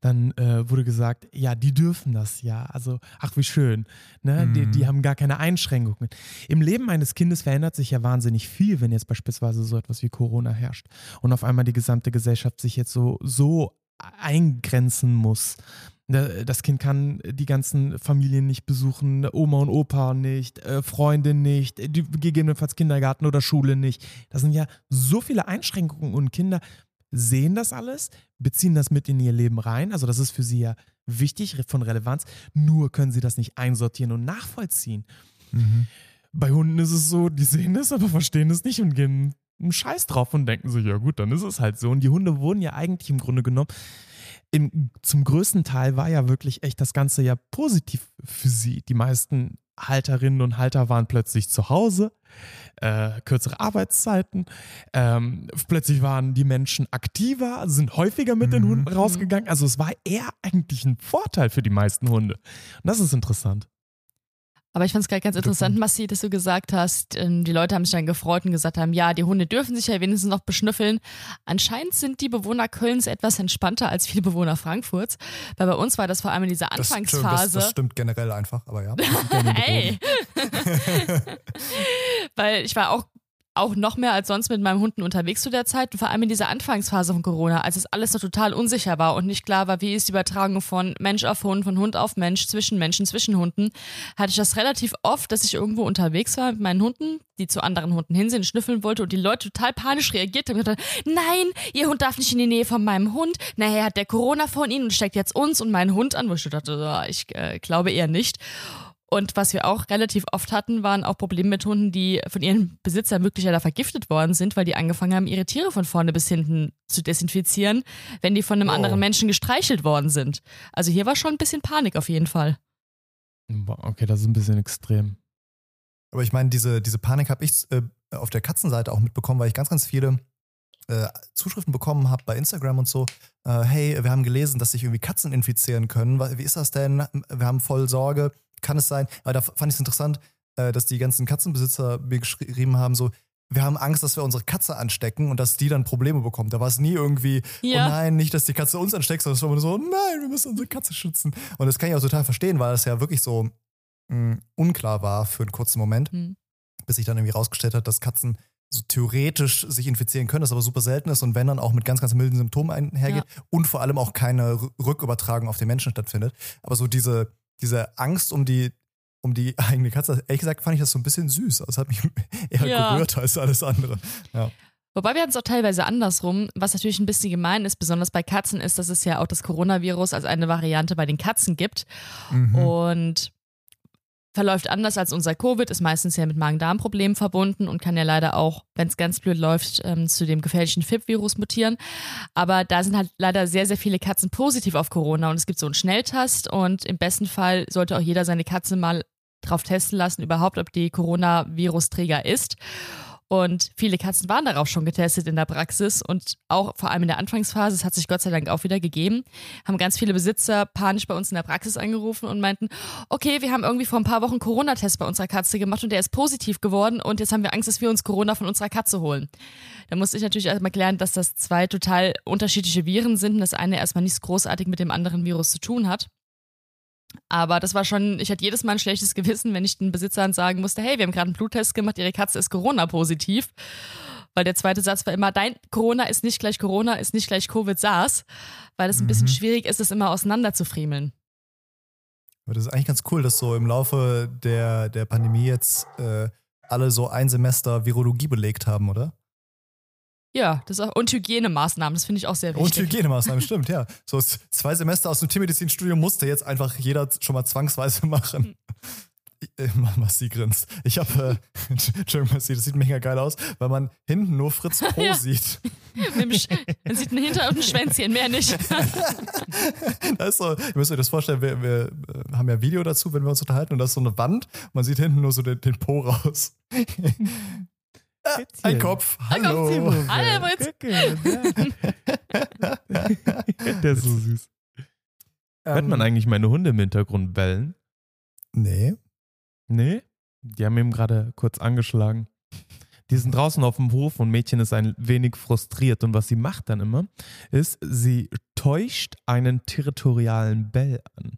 dann äh, wurde gesagt, ja, die dürfen das ja. Also, ach, wie schön. Ne? Mhm. Die, die haben gar keine Einschränkungen. Im Leben eines Kindes verändert sich ja wahnsinnig viel, wenn jetzt beispielsweise so etwas wie Corona herrscht und auf einmal die gesamte Gesellschaft sich jetzt so, so eingrenzen muss. Ne, das Kind kann die ganzen Familien nicht besuchen, Oma und Opa nicht, äh, Freunde nicht, gegebenenfalls Kindergarten oder Schule nicht. Das sind ja so viele Einschränkungen und Kinder sehen das alles, beziehen das mit in ihr Leben rein. Also das ist für sie ja wichtig, von Relevanz. Nur können sie das nicht einsortieren und nachvollziehen. Mhm. Bei Hunden ist es so, die sehen das, aber verstehen es nicht und gehen einen Scheiß drauf und denken sich, ja gut, dann ist es halt so. Und die Hunde wurden ja eigentlich im Grunde genommen, im, zum größten Teil war ja wirklich echt das Ganze ja positiv für sie. Die meisten Halterinnen und Halter waren plötzlich zu Hause, äh, kürzere Arbeitszeiten. Ähm, plötzlich waren die Menschen aktiver, sind häufiger mit mhm. den Hunden rausgegangen. Also es war eher eigentlich ein Vorteil für die meisten Hunde. Und das ist interessant. Aber ich fand es gerade ganz interessant, Massi, dass du gesagt hast, ähm, die Leute haben sich dann gefreut und gesagt haben, ja, die Hunde dürfen sich ja wenigstens noch beschnüffeln. Anscheinend sind die Bewohner Kölns etwas entspannter als viele Bewohner Frankfurts, weil bei uns war das vor allem in dieser Anfangsphase. Das, das, das stimmt generell einfach, aber ja. [LAUGHS] Ey! [LAUGHS] [LAUGHS] weil ich war auch auch noch mehr als sonst mit meinem Hunden unterwegs zu der Zeit, vor allem in dieser Anfangsphase von Corona, als es alles noch total unsicher war und nicht klar war, wie ist die Übertragung von Mensch auf Hund, von Hund auf Mensch, zwischen Menschen, zwischen Hunden, hatte ich das relativ oft, dass ich irgendwo unterwegs war mit meinen Hunden, die zu anderen Hunden hinsehen, schnüffeln wollte und die Leute total panisch reagiert haben und gesagt, nein, ihr Hund darf nicht in die Nähe von meinem Hund, nachher hat der Corona von ihnen und steckt jetzt uns und meinen Hund an, wo ich dachte, ich äh, glaube eher nicht. Und was wir auch relativ oft hatten, waren auch Probleme mit Hunden, die von ihren Besitzern möglicherweise vergiftet worden sind, weil die angefangen haben, ihre Tiere von vorne bis hinten zu desinfizieren, wenn die von einem oh. anderen Menschen gestreichelt worden sind. Also hier war schon ein bisschen Panik auf jeden Fall. Okay, das ist ein bisschen extrem. Aber ich meine, diese, diese Panik habe ich äh, auf der Katzenseite auch mitbekommen, weil ich ganz, ganz viele äh, Zuschriften bekommen habe bei Instagram und so. Äh, hey, wir haben gelesen, dass sich irgendwie Katzen infizieren können. Wie ist das denn? Wir haben voll Sorge kann es sein. Aber da fand ich es interessant, äh, dass die ganzen Katzenbesitzer mir geschrieben haben, so, wir haben Angst, dass wir unsere Katze anstecken und dass die dann Probleme bekommt. Da war es nie irgendwie, oh ja. oh nein, nicht, dass die Katze uns ansteckt, sondern es war immer so, nein, wir müssen unsere Katze schützen. Und das kann ich auch total verstehen, weil es ja wirklich so mh, mm, unklar war für einen kurzen Moment, mhm. bis sich dann irgendwie rausgestellt hat, dass Katzen so theoretisch sich infizieren können, das aber super selten ist und wenn dann auch mit ganz, ganz milden Symptomen einhergeht ja. und vor allem auch keine Rückübertragung auf den Menschen stattfindet. Aber so diese, diese Angst um die, um die [LAUGHS] eigene Katze, ehrlich gesagt fand ich das so ein bisschen süß. Das hat mich [LAUGHS] eher ja. gerührt als alles andere. Ja. Wobei wir hatten es auch teilweise andersrum, was natürlich ein bisschen gemein ist, besonders bei Katzen, ist, dass es ja auch das Coronavirus als eine Variante bei den Katzen gibt. Mhm. Und verläuft anders als unser Covid, ist meistens ja mit Magen-Darm-Problemen verbunden und kann ja leider auch, wenn es ganz blöd läuft, ähm, zu dem gefährlichen FIP-Virus mutieren. Aber da sind halt leider sehr, sehr viele Katzen positiv auf Corona und es gibt so einen Schnelltest und im besten Fall sollte auch jeder seine Katze mal drauf testen lassen, überhaupt, ob die Coronavirus-Träger ist. Und viele Katzen waren darauf schon getestet in der Praxis und auch vor allem in der Anfangsphase, es hat sich Gott sei Dank auch wieder gegeben, haben ganz viele Besitzer panisch bei uns in der Praxis angerufen und meinten, okay, wir haben irgendwie vor ein paar Wochen Corona-Test bei unserer Katze gemacht und der ist positiv geworden und jetzt haben wir Angst, dass wir uns Corona von unserer Katze holen. Da musste ich natürlich erstmal klären, dass das zwei total unterschiedliche Viren sind und das eine erstmal nichts großartig mit dem anderen Virus zu tun hat. Aber das war schon, ich hatte jedes Mal ein schlechtes Gewissen, wenn ich den Besitzern sagen musste, hey, wir haben gerade einen Bluttest gemacht, ihre Katze ist Corona-positiv. Weil der zweite Satz war immer, dein Corona ist nicht gleich Corona, ist nicht gleich Covid-SARS, weil es ein mhm. bisschen schwierig ist, es immer auseinanderzufriemeln. Aber das ist eigentlich ganz cool, dass so im Laufe der, der Pandemie jetzt äh, alle so ein Semester Virologie belegt haben, oder? Ja, das auch, und Hygienemaßnahmen, das finde ich auch sehr wichtig. Und Hygienemaßnahmen, [LAUGHS] stimmt, ja. So zwei Semester aus dem Tiermedizinstudium musste jetzt einfach jeder schon mal zwangsweise [LAUGHS] machen. äh, Massi grinst. Ich habe, äh, [LAUGHS] Entschuldigung, Massi, das sieht mega geil aus, weil man hinten nur Fritz Po ja. sieht. man sieht ein Hinter- und ein Schwänzchen, mehr nicht. das ist so, ihr müsst euch das vorstellen, wir, wir, äh, haben ja Video dazu, wenn wir uns unterhalten, und das ist so eine Wand, man sieht hinten nur so den, den Po raus. Ein Kopf. Hallo. Ein Kopf, Hallo, Fritz. [LAUGHS] Der ist so süß. Hört man ähm. eigentlich meine Hunde im Hintergrund bellen? Nee. Nee? Die haben eben gerade kurz angeschlagen. Die sind draußen auf dem Hof und Mädchen ist ein wenig frustriert. Und was sie macht dann immer, ist, sie täuscht einen territorialen Bell an.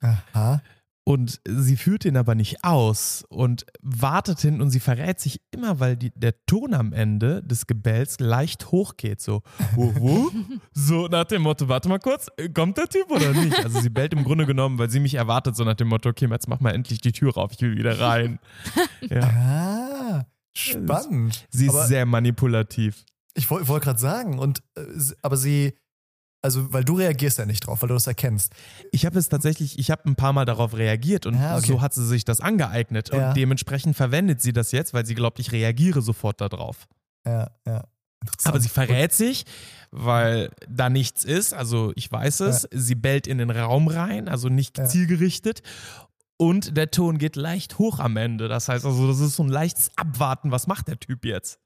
Aha. Und sie führt ihn aber nicht aus und wartet hin und sie verrät sich immer, weil die, der Ton am Ende des Gebells leicht hochgeht. So, wuh, wuh. so nach dem Motto, warte mal kurz, kommt der Typ oder nicht? Also sie bellt im Grunde genommen, weil sie mich erwartet, so nach dem Motto, okay, jetzt mach mal endlich die Tür auf, ich will wieder rein. [LAUGHS] Ja. Ah, spannend. Sie ist aber sehr manipulativ. Ich wollte wollt gerade sagen, und äh, aber sie also, weil du reagierst ja nicht drauf, weil du das erkennst. Ich habe es tatsächlich, ich habe ein paar Mal darauf reagiert und ja, okay. so hat sie sich das angeeignet. Ja. Und dementsprechend verwendet sie das jetzt, weil sie glaubt, ich reagiere sofort darauf. Ja, ja. Aber sie verrät sich, weil da nichts ist. Also ich weiß es. Ja. Sie bellt in den Raum rein, also nicht zielgerichtet. Und der Ton geht leicht hoch am Ende. Das heißt also, das ist so ein leichtes Abwarten. Was macht der Typ jetzt?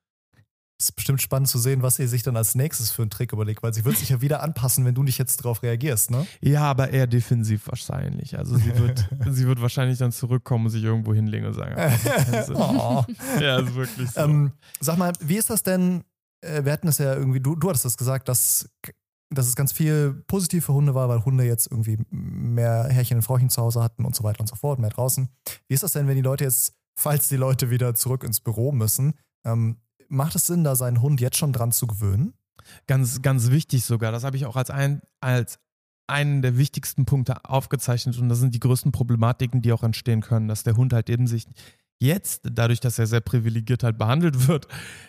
Es ist bestimmt spannend zu sehen, was sie sich dann als nächstes für einen Trick überlegt, weil sie wird sich ja wieder anpassen, wenn du nicht jetzt darauf reagierst, ne? Ja, aber eher defensiv wahrscheinlich. Also sie wird, [LAUGHS] sie wird wahrscheinlich dann zurückkommen und sich irgendwo hinlegen und sagen, [LAUGHS] oh. ja, ist wirklich so. Ähm, sag mal, wie ist das denn? Äh, wir hatten es ja irgendwie, du, du hattest das gesagt, dass, dass es ganz viel positiv für Hunde war, weil Hunde jetzt irgendwie mehr Herrchen und Frauchen zu Hause hatten und so weiter und so fort, mehr draußen. Wie ist das denn, wenn die Leute jetzt, falls die Leute wieder zurück ins Büro müssen, ähm, macht es Sinn, da seinen Hund jetzt schon dran zu gewöhnen? Ganz, ganz wichtig sogar. Das habe ich auch als, ein, als einen der wichtigsten Punkte aufgezeichnet und das sind die größten Problematiken, die auch entstehen können, dass der Hund halt eben sich jetzt, dadurch, dass er sehr privilegiert halt behandelt wird,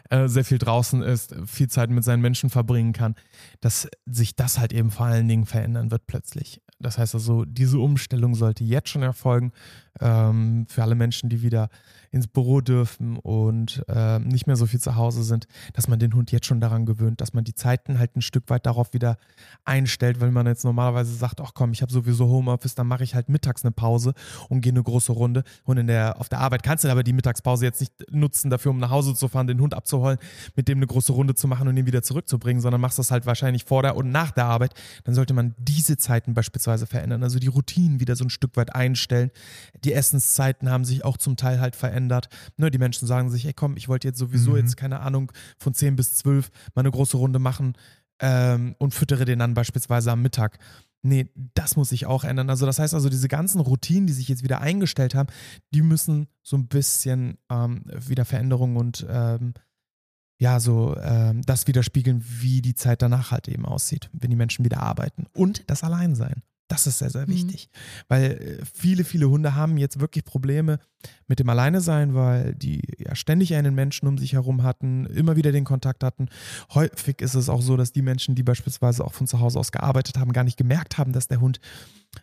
äh, sehr viel draußen ist, viel Zeit mit seinen Menschen verbringen kann, dass sich das halt eben vor allen Dingen verändern wird plötzlich. Das heißt also, diese Umstellung sollte jetzt schon erfolgen ähm, für alle Menschen, die wieder ins Büro dürfen und äh, nicht mehr so viel zu Hause sind, dass man den Hund jetzt schon daran gewöhnt, dass man die Zeiten halt ein Stück weit darauf wieder einstellt, weil man jetzt normalerweise sagt, ach komm, ich habe sowieso Homeoffice, dann mache ich halt mittags eine Pause und gehe eine große Runde und in der, auf der Arbeit kannst du aber die Mittagspause jetzt nicht nutzen dafür, um nach Hause zu fahren, den Hund abzuholen, mit dem eine große Runde zu machen und ihn wieder zurückzubringen, sondern machst das halt wahrscheinlich vor der und nach der Arbeit, dann sollte man diese Zeiten beispielsweise verändern, also die Routinen wieder so ein Stück weit einstellen. Die Essenszeiten haben sich auch zum Teil halt verändert. Ne, die Menschen sagen sich, ey komm, ich wollte jetzt sowieso mhm. jetzt, keine Ahnung, von 10 bis 12 mal eine große Runde machen ähm, und füttere den dann beispielsweise am Mittag. Nee, das muss sich auch ändern. Also das heißt also, diese ganzen Routinen, die sich jetzt wieder eingestellt haben, die müssen so ein bisschen ähm, wieder Veränderungen und ähm, ja, so ähm, das widerspiegeln, wie die Zeit danach halt eben aussieht, wenn die Menschen wieder arbeiten. Und das Alleinsein. Das ist sehr, sehr mhm. wichtig. Mhm. Weil äh, viele, viele Hunde haben jetzt wirklich Probleme mit dem Alleinesein, weil die ja ständig einen Menschen um sich herum hatten, immer wieder den Kontakt hatten. Häufig ist es auch so, dass die Menschen, die beispielsweise auch von zu Hause aus gearbeitet haben, gar nicht gemerkt haben, dass der Hund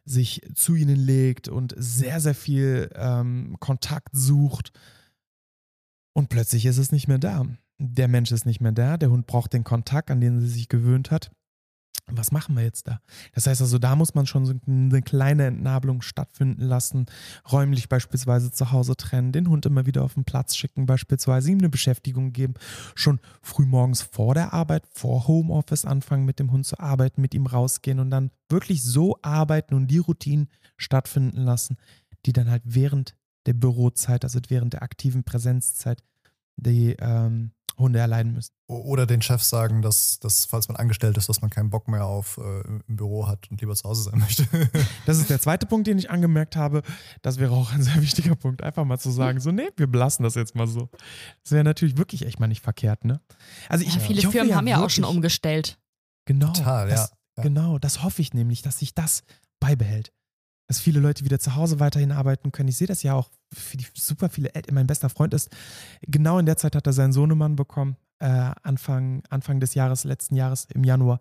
sich zu ihnen legt und sehr, sehr viel ähm, Kontakt sucht. Und plötzlich ist es nicht mehr da. Der Mensch ist nicht mehr da, der Hund braucht den Kontakt, an den sie sich gewöhnt hat was machen wir jetzt da? Das heißt also, da muss man schon so eine kleine Entnabelung stattfinden lassen, räumlich beispielsweise zu Hause trennen, den Hund immer wieder auf den Platz schicken, beispielsweise ihm eine Beschäftigung geben, schon früh morgens vor der Arbeit, vor Homeoffice anfangen, mit dem Hund zu arbeiten, mit ihm rausgehen und dann wirklich so arbeiten und die Routinen stattfinden lassen, die dann halt während der Bürozeit, also während der aktiven Präsenzzeit, die ähm, Hunde erleiden müssen. Oder den Chef sagen, dass, dass, falls man angestellt ist, dass man keinen Bock mehr auf äh, im Büro hat und lieber zu Hause sein möchte. [LAUGHS] das ist der zweite Punkt, den ich angemerkt habe. Das wäre auch ein sehr wichtiger Punkt, einfach mal zu sagen, so, nee, wir belassen das jetzt mal so. Das wäre natürlich wirklich echt mal nicht verkehrt, ne? Also ich, ja, viele ich Firmen ja haben ja auch schon umgestellt. Genau. Total, das, ja. Genau, das hoffe ich nämlich, dass sich das beibehält dass viele Leute wieder zu Hause weiterhin arbeiten können. Ich sehe das ja auch für die super viele Eltern. Mein bester Freund ist, genau in der Zeit hat er seinen Sohnemann bekommen, äh, Anfang, Anfang des Jahres, letzten Jahres, im Januar.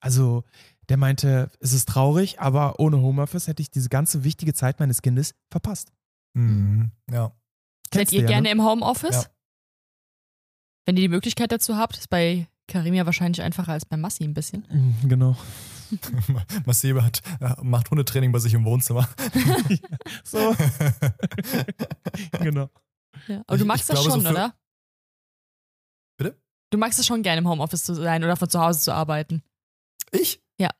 Also der meinte, es ist traurig, aber ohne Homeoffice hätte ich diese ganze wichtige Zeit meines Kindes verpasst. Mhm. Ja. Seid ihr ja, gerne ne? im Homeoffice? Ja. Wenn ihr die Möglichkeit dazu habt, ist bei Karim ja wahrscheinlich einfacher als bei Massi ein bisschen. Mhm, genau. [LAUGHS] Massi hat, äh, macht Hundetraining bei sich im Wohnzimmer. [LAUGHS] so. [LAUGHS] genau. Ja, aber du magst ich, ich das glaube, schon, so oder? Bitte? Du magst es schon gerne im Homeoffice zu sein oder von zu Hause zu arbeiten. Ich? Ja.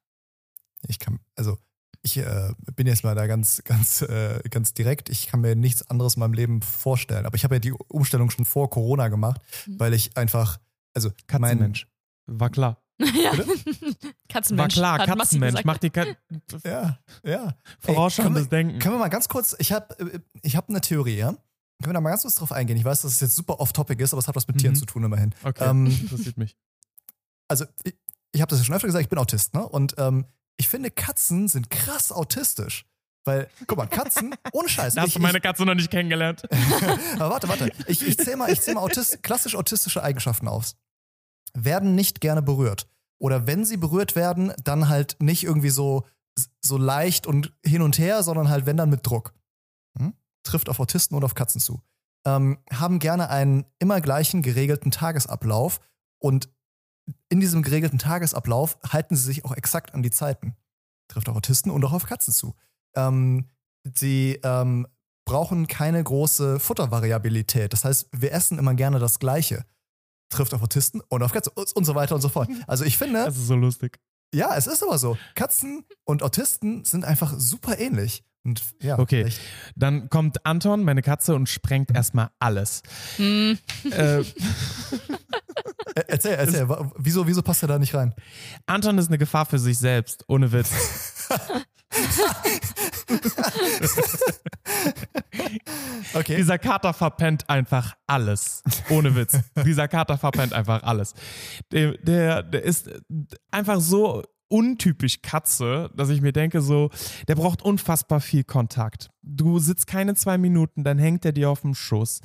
Ich kann, also ich äh, bin jetzt mal da ganz, ganz, äh, ganz direkt. Ich kann mir nichts anderes in meinem Leben vorstellen. Aber ich habe ja die Umstellung schon vor Corona gemacht, mhm. weil ich einfach, also Katzenmensch. War klar. Ja. [LAUGHS] Katzenmensch. War klar, Katzenmensch. Macht die Kat [LAUGHS] Ja, ja. Vorausschauendes Denken. Können wir mal ganz kurz, ich habe äh, ich hab eine Theorie, ja? Können wir da mal ganz kurz drauf eingehen? Ich weiß, dass es jetzt super off-topic ist, aber es hat was mit mhm. Tieren zu tun immerhin. Okay, ähm, interessiert mich. [LAUGHS] Also, ich, ich habe das ja schon öfter gesagt, ich bin Autist, ne? Und ähm, ich finde, Katzen sind krass autistisch. Weil, guck mal, Katzen, ohne Scheiß. Da hast ich, du meine Katze noch nicht kennengelernt. aber warte, warte. Ich, ich zähle mal, ich zähl mal Autist, klassisch autistische Eigenschaften aus. Werden nicht gerne berührt. Oder wenn sie berührt werden, dann halt nicht irgendwie so, so leicht und hin und her, sondern halt, wenn dann mit Druck. Hm? Trifft auf Autisten und auf Katzen zu. Ähm, haben gerne einen immer gleichen geregelten Tagesablauf und in diesem geregelten Tagesablauf halten sie sich auch exakt an die Zeiten. Trifft auf Autisten und auch auf Katzen zu. Ähm, sie ähm, brauchen keine große Futtervariabilität. Das heißt, wir essen immer gerne das Gleiche. Trifft auf Autisten und auf Katzen und so weiter und so fort. Also ich finde. Das ist so lustig. Ja, es ist aber so. Katzen und Autisten sind einfach super ähnlich. Und, ja, okay, echt. dann kommt Anton, meine Katze, und sprengt erstmal alles. Hm. Äh, [LAUGHS] erzähl, erzähl, wieso, wieso passt er da nicht rein? Anton ist eine Gefahr für sich selbst, ohne Witz. [LAUGHS] [LAUGHS] okay. Dieser Kater verpennt einfach alles. Ohne Witz. Dieser Kater verpennt einfach alles. Der, der, der ist einfach so untypisch Katze, dass ich mir denke, so, der braucht unfassbar viel Kontakt. Du sitzt keine zwei Minuten, dann hängt er dir auf dem Schuss.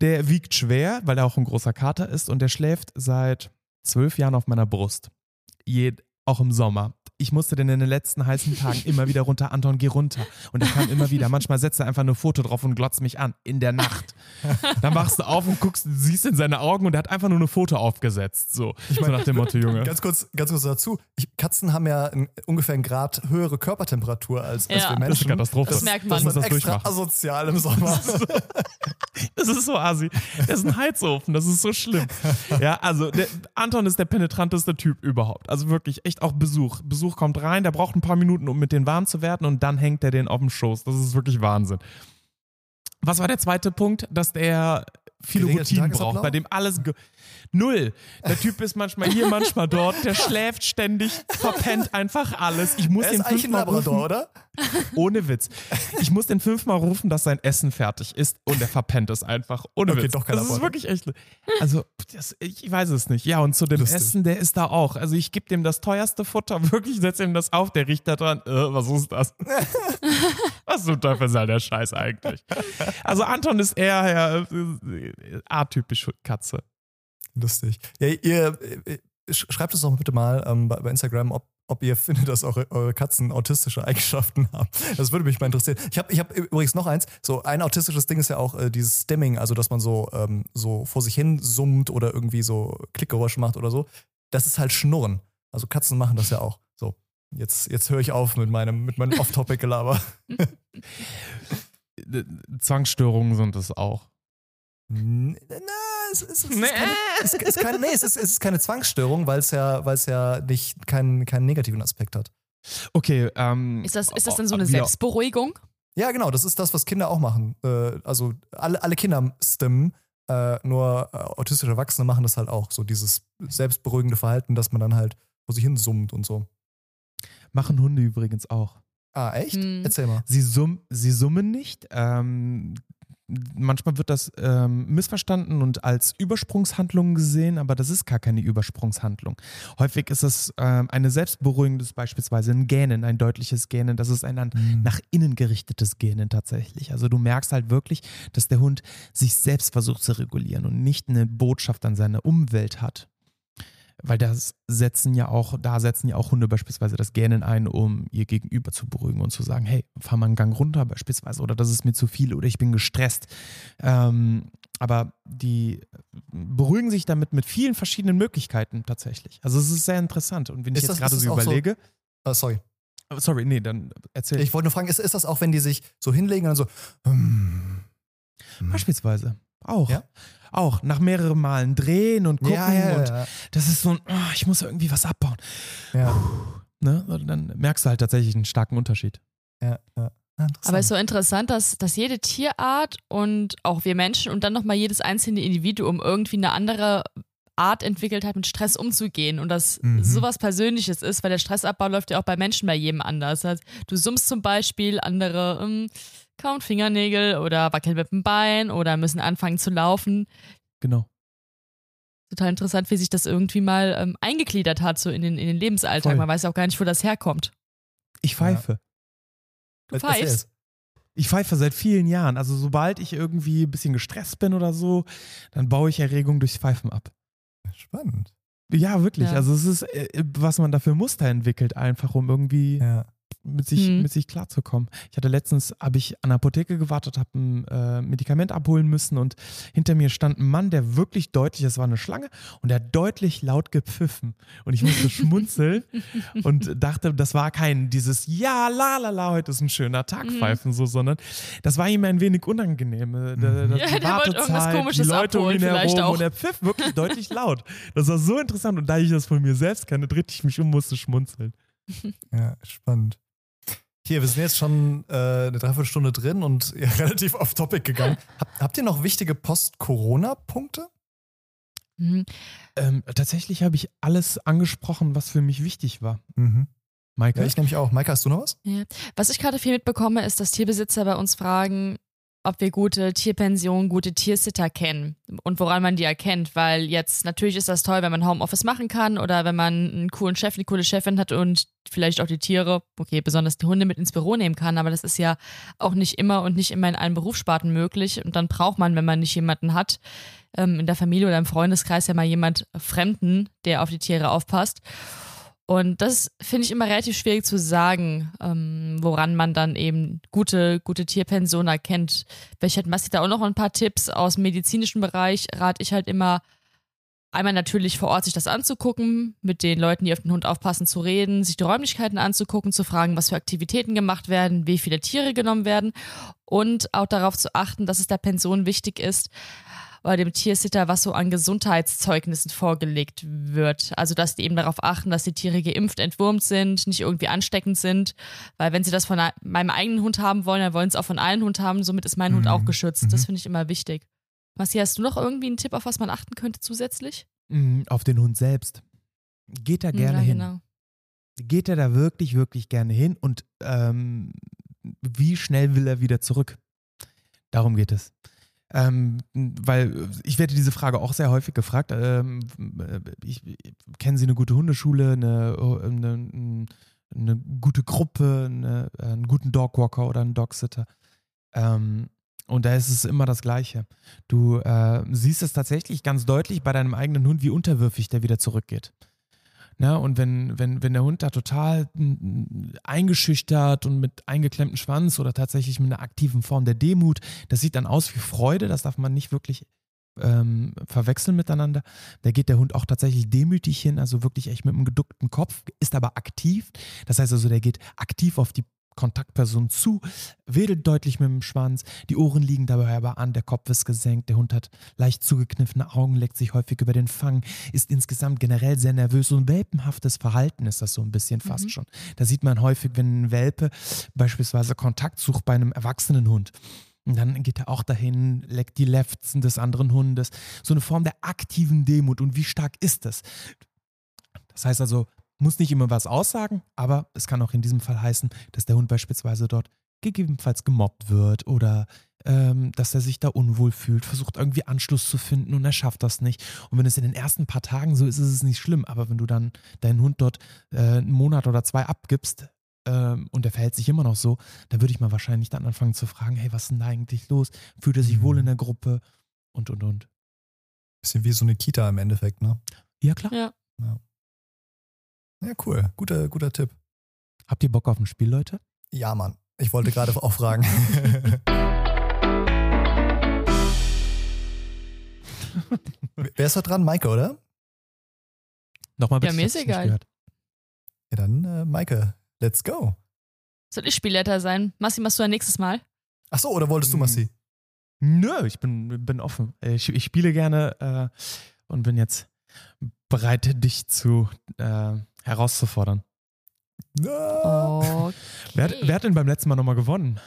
Der wiegt schwer, weil er auch ein großer Kater ist und der schläft seit zwölf Jahren auf meiner Brust. Je, auch im Sommer ich musste denn in den letzten heißen Tagen immer wieder runter, Anton, geh runter. Und er kam immer wieder. Manchmal setzt er einfach nur Foto drauf und glotzt mich an. In der Nacht. Dann wachst du auf und guckst, siehst in seine Augen und er hat einfach nur eine Foto aufgesetzt. So, ich mein, so nach dem Motto, Junge. [LAUGHS] Ganz kurz, ganz kurz dazu. Ich, Katzen haben ja ein, ungefähr einen Grad höhere Körpertemperatur als, ja. als wir Menschen. Das ist Katastrophe. Das, merkt man. Das ist extra asozial im Sommer. [LAUGHS] Das ist so assi. Der ist ein Heizofen. Das ist so schlimm. Ja, also der, Anton ist der penetranteste Typ überhaupt. Also wirklich echt auch Besuch. Besuch Besuch kommt rein, der braucht ein paar Minuten, um mit denen warm zu werden und dann hängt er den auf dem Schoß. Das ist wirklich Wahnsinn. Was war der zweite Punkt? Dass der viele Routinen braucht, bei dem alles null. Der Typ ist manchmal hier, manchmal dort, der schläft ständig, verpennt einfach alles. Ich muss er den fünfmal rufen, oder? Ohne Witz. Ich muss den fünfmal rufen, dass sein Essen fertig ist und er verpennt es einfach. Ohne okay, Witz. Doch das ist wirklich echt. Also, das, ich weiß es nicht. Ja, und zu dem Lustig. Essen, der ist da auch. Also, ich gebe dem das teuerste Futter, [LAUGHS] wirklich setze ihm das auf, der riecht da dran. Äh, was ist das? [LAUGHS] was zum Teufel sei der Scheiß eigentlich? Also, Anton ist eher ja, äh, atypisch Katze. Lustig. Ja, ihr, äh, schreibt es doch bitte mal ähm, bei, bei, Instagram, ob, ob ihr findet, dass eure, eure, Katzen autistische Eigenschaften haben. Das würde mich mal interessieren. Ich habe ich hab übrigens noch eins. So ein autistisches Ding ist ja auch äh, dieses Stemming, also dass man so, ähm, so vor sich hin summt oder irgendwie so Klickgeräusche macht oder so. Das ist halt Schnurren. Also Katzen machen das ja auch. So, jetzt, jetzt höre ich auf mit meinem, mit meinem Off-Topic-Gelaber. [LAUGHS] Zwangsstörungen sind es auch. Na, es, es, es, nee. ist keine, es, ist keine, nee, es, ist, es ist keine Zwangsstörung, weil es ja, weil es ja nicht keinen, keinen negativen Aspekt hat. Okay. Ähm, ist, das, ist das denn so eine Selbstberuhigung? Ja, genau. Das ist das, was Kinder auch machen. Äh, also alle, alle Kinder stimmen, äh, nur äh, autistische Erwachsene machen das halt auch. So dieses selbstberuhigende Verhalten, dass man dann halt vor sich hin summt und so. Machen Hunde übrigens auch. Ah, echt? Hm. Erzähl mal. Sie, summ, sie summen nicht. Ähm, manchmal wird das ähm, missverstanden und als Übersprungshandlung gesehen, aber das ist gar keine Übersprungshandlung. Häufig ist es ähm, eine selbstberuhigendes, beispielsweise ein Gähnen, ein deutliches Gähnen. Das ist ein mhm. nach innen gerichtetes Gähnen tatsächlich. Also du merkst halt wirklich, dass der Hund sich selbst versucht zu regulieren und nicht eine Botschaft an seine Umwelt hat. Weil das setzen ja auch, da setzen ja auch Hunde beispielsweise das Gähnen ein, um ihr Gegenüber zu beruhigen und zu sagen, hey, fahr mal einen Gang runter beispielsweise oder das ist mir zu viel oder ich bin gestresst. Ähm, aber die beruhigen sich damit mit vielen verschiedenen Möglichkeiten tatsächlich. Also es ist sehr interessant. Und wenn ist ich jetzt gerade so überlege. So, uh, sorry. Sorry, nee, dann erzähl. Ich wollte nur fragen, ist, ist das auch, wenn die sich so hinlegen und so. Hm, hm. Beispielsweise. Auch. Ja? Auch. Nach mehreren Malen drehen und gucken. Ja, ja, und das ist so ein, oh, ich muss irgendwie was abbauen. Ja. Ne? Und dann merkst du halt tatsächlich einen starken Unterschied. Ja, ja. Aber es ist so interessant, dass, dass jede Tierart und auch wir Menschen und dann nochmal jedes einzelne Individuum irgendwie eine andere Art entwickelt hat, mit Stress umzugehen und das mhm. sowas Persönliches ist, weil der Stressabbau läuft ja auch bei Menschen bei jedem anders. Also du summst zum Beispiel, andere ähm, kauen Fingernägel oder wackeln mit dem Bein oder müssen anfangen zu laufen. Genau. Total interessant, wie sich das irgendwie mal ähm, eingegliedert hat, so in den, in den Lebensalltag. Voll. Man weiß auch gar nicht, wo das herkommt. Ich pfeife. Ja. Du pfeifst? Ich pfeife seit vielen Jahren. Also sobald ich irgendwie ein bisschen gestresst bin oder so, dann baue ich Erregung durchs Pfeifen ab. Spannend. Ja, wirklich. Ja. Also es ist, äh, was man dafür Muster entwickelt, einfach um irgendwie ja mit sich, mhm. mit sich klarzukommen. Ich hatte letztens, habe ich an der Apotheke gewartet, habe ein äh, Medikament abholen müssen und hinter mir stand ein Mann, der wirklich deutlich, es war eine Schlange, und der hat deutlich laut gepfiffen. Und ich musste schmunzeln [LAUGHS] und dachte, das war kein dieses Ja, la la la, heute ist ein schöner Tag mhm. pfeifen, so, sondern das war ihm ein wenig unangenehm. Äh, mhm. Der, ja, die Wartezeit, die Leute abholen, um ihn herum auch. und er pfiff wirklich deutlich laut. Das war so interessant und da ich das von mir selbst kenne, drehte ich mich um, musste schmunzeln. Ja, spannend. Hier, wir sind jetzt schon äh, eine Dreiviertelstunde drin und ja, [LAUGHS] relativ off-topic gegangen. Hab, habt ihr noch wichtige Post-Corona-Punkte? Mhm. Ähm, tatsächlich habe ich alles angesprochen, was für mich wichtig war. Mhm. Maike? Ja, ich nämlich auch. Maike, hast du noch was? Ja. Was ich gerade viel mitbekomme, ist, dass Tierbesitzer bei uns fragen, ob wir gute Tierpensionen, gute Tiersitter kennen und woran man die erkennt, weil jetzt natürlich ist das toll, wenn man Homeoffice machen kann oder wenn man einen coolen Chef, eine coole Chefin hat und vielleicht auch die Tiere, okay, besonders die Hunde mit ins Büro nehmen kann, aber das ist ja auch nicht immer und nicht immer in allen Berufssparten möglich und dann braucht man, wenn man nicht jemanden hat, ähm, in der Familie oder im Freundeskreis ja mal jemand Fremden, der auf die Tiere aufpasst. Und das finde ich immer relativ schwierig zu sagen, ähm, woran man dann eben gute, gute Tierpension erkennt. Vielleicht hat Masti da auch noch ein paar Tipps aus dem medizinischen Bereich. Rate ich halt immer, einmal natürlich vor Ort sich das anzugucken, mit den Leuten, die auf den Hund aufpassen, zu reden, sich die Räumlichkeiten anzugucken, zu fragen, was für Aktivitäten gemacht werden, wie viele Tiere genommen werden und auch darauf zu achten, dass es der Pension wichtig ist, oder dem Tiersitter, was so an Gesundheitszeugnissen vorgelegt wird. Also, dass die eben darauf achten, dass die Tiere geimpft, entwurmt sind, nicht irgendwie ansteckend sind. Weil wenn sie das von meinem eigenen Hund haben wollen, dann wollen sie es auch von allen Hund haben. Somit ist mein mhm. Hund auch geschützt. Mhm. Das finde ich immer wichtig. Massi, hast du noch irgendwie einen Tipp, auf was man achten könnte zusätzlich? Mhm, auf den Hund selbst. Geht er gerne ja, hin. Genau. Geht er da wirklich, wirklich gerne hin und ähm, wie schnell will er wieder zurück? Darum geht es. Ähm, weil ich werde diese Frage auch sehr häufig gefragt. Ähm, ich, kennen Sie eine gute Hundeschule, eine, eine, eine gute Gruppe, eine, einen guten Dogwalker oder einen Dogsitter? Ähm, und da ist es immer das Gleiche. Du äh, siehst es tatsächlich ganz deutlich bei deinem eigenen Hund, wie unterwürfig der wieder zurückgeht. Ne? Und wenn, wenn, wenn der Hund da total eingeschüchtert und mit eingeklemmtem Schwanz oder tatsächlich mit einer aktiven Form der Demut, das sieht dann aus wie Freude, das darf man nicht wirklich ähm, verwechseln miteinander. Da geht der Hund auch tatsächlich demütig hin, also wirklich echt mit einem geduckten Kopf, ist aber aktiv. Das heißt also, der geht aktiv auf die Kontaktperson zu, wedelt deutlich mit dem Schwanz, die Ohren liegen dabei aber an, der Kopf ist gesenkt, der Hund hat leicht zugekniffene Augen, leckt sich häufig über den Fang, ist insgesamt generell sehr nervös. So ein welpenhaftes Verhalten ist das so ein bisschen fast mhm. schon. Da sieht man häufig, wenn ein Welpe beispielsweise Kontakt sucht bei einem erwachsenen Hund. Und dann geht er auch dahin, leckt die Lefzen des anderen Hundes. So eine Form der aktiven Demut. Und wie stark ist das? Das heißt also, muss nicht immer was aussagen, aber es kann auch in diesem Fall heißen, dass der Hund beispielsweise dort gegebenenfalls gemobbt wird oder ähm, dass er sich da unwohl fühlt, versucht irgendwie Anschluss zu finden und er schafft das nicht. Und wenn es in den ersten paar Tagen so ist, ist es nicht schlimm. Aber wenn du dann deinen Hund dort äh, einen Monat oder zwei abgibst ähm, und er verhält sich immer noch so, dann würde ich mal wahrscheinlich dann anfangen zu fragen, hey, was ist denn da eigentlich los? Fühlt er sich mhm. wohl in der Gruppe? Und, und, und. Bisschen wie so eine Kita im Endeffekt, ne? Ja, klar. Ja. Ja, ja cool. Guter, guter Tipp. Habt ihr Bock auf ein Spiel, Leute? Ja, Mann. Ich wollte gerade auch fragen. [LAUGHS] Wer ist da dran? Maike, oder? Nochmal bitte. Ja, mir ist egal. Ja, dann äh, Maike, let's go. Soll ich Spielleiter sein? Massi, machst du ein nächstes Mal? Ach so, oder wolltest du, Hm. Massi? Nö, ich bin, bin offen. Ich, ich spiele gerne äh, und bin jetzt bereit, dich zu äh, herauszufordern. Ah. Okay. Wer, hat, wer hat denn beim letzten Mal nochmal gewonnen?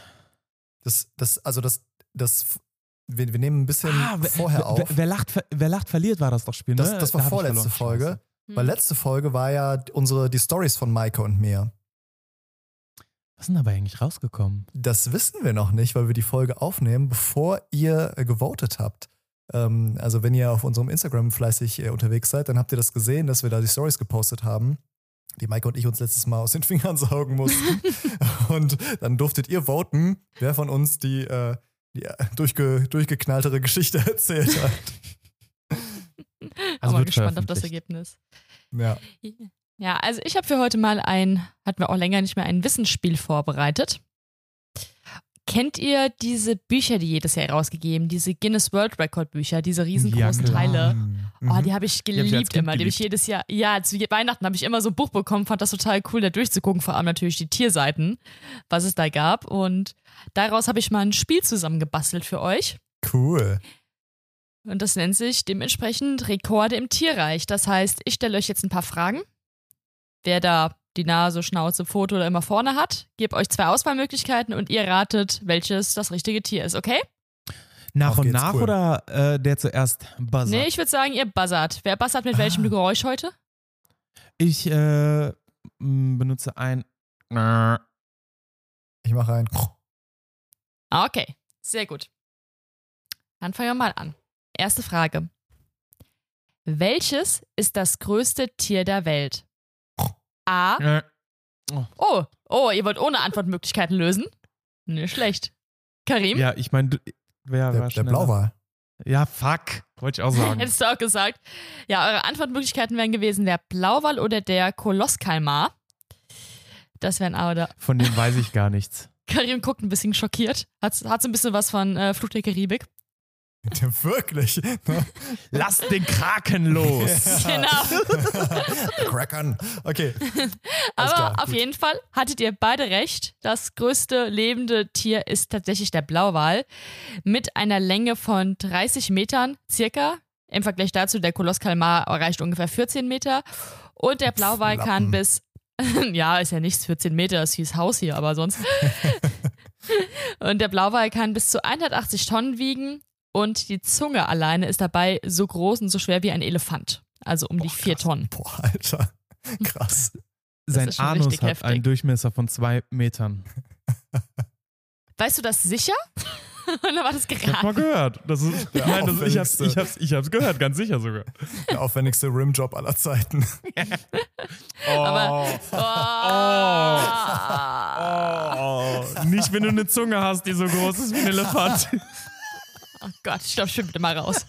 Das, das, also das, das, wir, wir nehmen ein bisschen Ah, wer, vorher auf. Wer, wer, lacht, wer lacht, verliert, war das doch Spiel, ne? das, das war Da vorletzte. Folge. Scheiße. Weil letzte Folge war ja unsere, die Stories von Maike und mir. Was ist denn dabei eigentlich rausgekommen? Das wissen wir noch nicht, weil wir die Folge aufnehmen, bevor ihr gewotet habt. Ähm, also wenn ihr auf unserem Instagram fleißig äh, unterwegs seid, dann habt ihr das gesehen, dass wir da die Stories gepostet haben, die Maike und ich uns letztes Mal aus den [LAUGHS] Fingern saugen mussten. [LAUGHS] und dann durftet ihr voten, wer von uns die, äh, die äh, durchge, durchgeknalltere Geschichte [LAUGHS] erzählt hat. Also Aber gespannt auf das. Ergebnis. Ja. Ja, also ich habe für heute mal ein, hatten wir auch länger nicht mehr, ein Wissensspiel vorbereitet. Kennt ihr diese Bücher, die jedes Jahr rausgegeben, diese Guinness World Record Bücher, diese riesengroßen Ja. Teile? Mhm. Oh, die habe ich hab ich als geliebt Kind immer. Die habe ich geliebt. jedes Jahr, ja, zu Weihnachten habe ich immer so ein Buch bekommen, fand das total cool, da durchzugucken, vor allem natürlich die Tierseiten, was es da gab. Und daraus habe ich mal ein Spiel zusammengebastelt für euch. Cool. Und das nennt sich dementsprechend Rekorde im Tierreich. Das heißt, ich stelle euch jetzt ein paar Fragen. Wer da die Nase, Schnauze, Foto oder immer vorne hat, gebe euch zwei Auswahlmöglichkeiten und ihr ratet, welches das richtige Tier ist, okay? Nach Auf und nach cool. oder äh, der zuerst buzzert? Nee, ich würde sagen, ihr buzzert. Wer buzzert mit welchem Ah. Geräusch heute? Ich äh, benutze ein. Ich mache ein. Ah, Okay, sehr gut. Dann fangen wir mal an. Erste Frage. Welches ist das größte Tier der Welt? A. Oh, oh, ihr wollt ohne Antwortmöglichkeiten lösen? Nicht schlecht. Karim? Ja, ich meine, wer Der, war der schneller? Blauwal. Ja, fuck. Wollte ich auch sagen. [LAUGHS] Hättest du auch gesagt. Ja, eure Antwortmöglichkeiten wären gewesen der Blauwal oder der Kolosskalmar. Das wären A oder. Von dem weiß ich gar nichts. Karim guckt ein bisschen schockiert. Hat, hat so ein bisschen was von äh, Fluch der Karibik. Ja, wirklich. Lass den Kraken los. [LAUGHS] Genau. [LAUGHS] Crackern. Okay. Aber klar, auf gut. jeden Fall hattet ihr beide recht. Das größte lebende Tier ist tatsächlich der Blauwal mit einer Länge von 30 Metern circa. Im Vergleich dazu, der Kolosskalmar erreicht ungefähr 14 Meter. Und der Blauwal kann Flappen. bis, [LAUGHS] ja, ist ja nichts, 14 Meter, ist wie das Haus hier, aber sonst. und der Blauwal kann bis zu 180 Tonnen wiegen und die Zunge alleine ist dabei so groß und so schwer wie ein Elefant. Also um die Boah, vier krass. Tonnen. Boah, Alter. [LAUGHS] Krass. Sein Anus hat heftig. einen Durchmesser von zwei Metern. [LAUGHS] Weißt du das sicher? [LAUGHS] Oder war das Ich hab mal gehört. Das ist, Der nein, das, ich, hab's, ich, hab's, ich hab's gehört, ganz sicher sogar. Der aufwendigste Rimjob aller Zeiten. Oh, Aber- Oh. oh, nicht wenn du eine Zunge hast, die so groß ist wie ein Elefant. Oh Gott, ich glaube, ich bin bitte mal raus.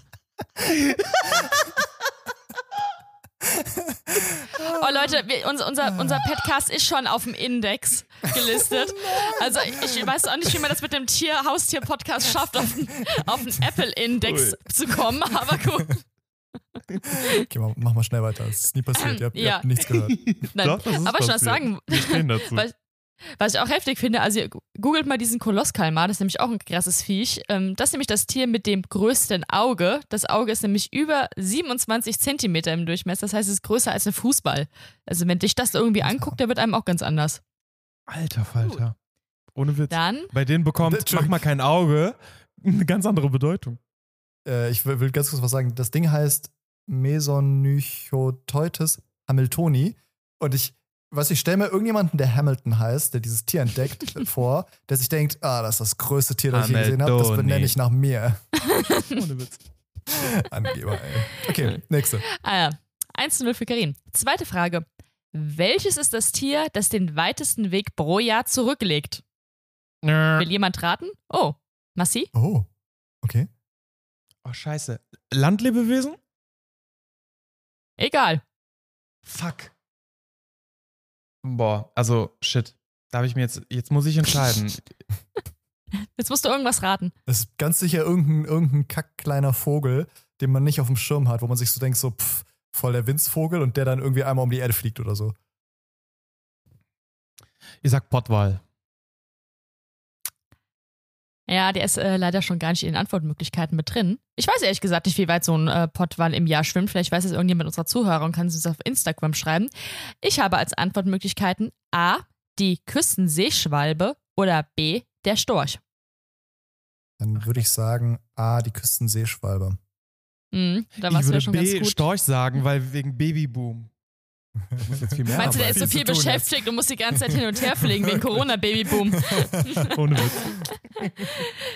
Oh Leute, wir, unser, unser, unser Podcast ist schon auf dem Index gelistet. [LAUGHS] Also ich weiß auch nicht, wie man das mit dem Tier Haustier-Podcast schafft, auf den, auf den Apple-Index Ui. zu kommen, aber gut. Okay, mach, mach mal schnell weiter. Das ist nie passiert. Ihr habt, ihr Ja. habt nichts gehört. Nein, Doch, das ist aber ich muss passiert. sagen, Wir stehen dazu. Weil- Was ich auch heftig finde, also ihr googelt mal diesen Kolosskalmar, das ist nämlich auch ein krasses Viech. Ähm, Das ist nämlich das Tier mit dem größten Auge. Das Auge ist nämlich über 27 Zentimeter im Durchmesser, das heißt, es ist größer als ein Fußball. Also wenn dich das irgendwie anguckt, der wird einem auch ganz anders. Alter Falter. Ohne Witz. Dann, Bei denen bekommt, mach mal kein Auge, [LAUGHS] eine ganz andere Bedeutung. Äh, ich will, will ganz kurz was sagen. Das Ding heißt Mesonychoteutes hamiltoni. Und ich, was ich stelle mir irgendjemanden, der Hamilton heißt, der dieses Tier entdeckt, [LAUGHS] vor, der sich denkt, ah, das ist das größte Tier, das ich je gesehen habe. Das benenne ich nach mir. [LAUGHS] Ohne Witz. Angeber, ey. Okay, nächste. ah ja, 1 zu 0 für Karin. Zweite Frage. Welches ist das Tier, das den weitesten Weg pro Jahr zurücklegt? Will jemand raten? Oh, Massi? Oh, okay. Oh, scheiße. Landlebewesen? Egal. Fuck. Boah, also shit. Da habe ich mir jetzt, jetzt muss ich entscheiden. [LAUGHS] Jetzt musst du irgendwas raten. Das ist ganz sicher irgendein, irgendein kack kleiner Vogel, den man nicht auf dem Schirm hat, wo man sich so denkt, so, pff, voll der Windsvogel und der dann irgendwie einmal um die Erde fliegt oder so. Ich sag Pottwal. Ja, der ist äh, leider schon gar nicht in den Antwortmöglichkeiten mit drin. Ich weiß ehrlich gesagt nicht, wie weit so ein äh, Pottwal im Jahr schwimmt. Vielleicht weiß es irgendjemand unserer Zuhörer und kann es uns auf Instagram schreiben. Ich habe als Antwortmöglichkeiten A, die Küstenseeschwalbe oder B, der Storch. Dann würde ich sagen A, die Küstenseeschwalbe. Mhm, da ich warst du würde ja schon B, ganz gut. Storch sagen, weil wegen Babyboom. Meinst du, der ist so viel jetzt. beschäftigt und muss die ganze Zeit hin und her fliegen wegen Corona-Babyboom? [LAUGHS] Ohne Witz.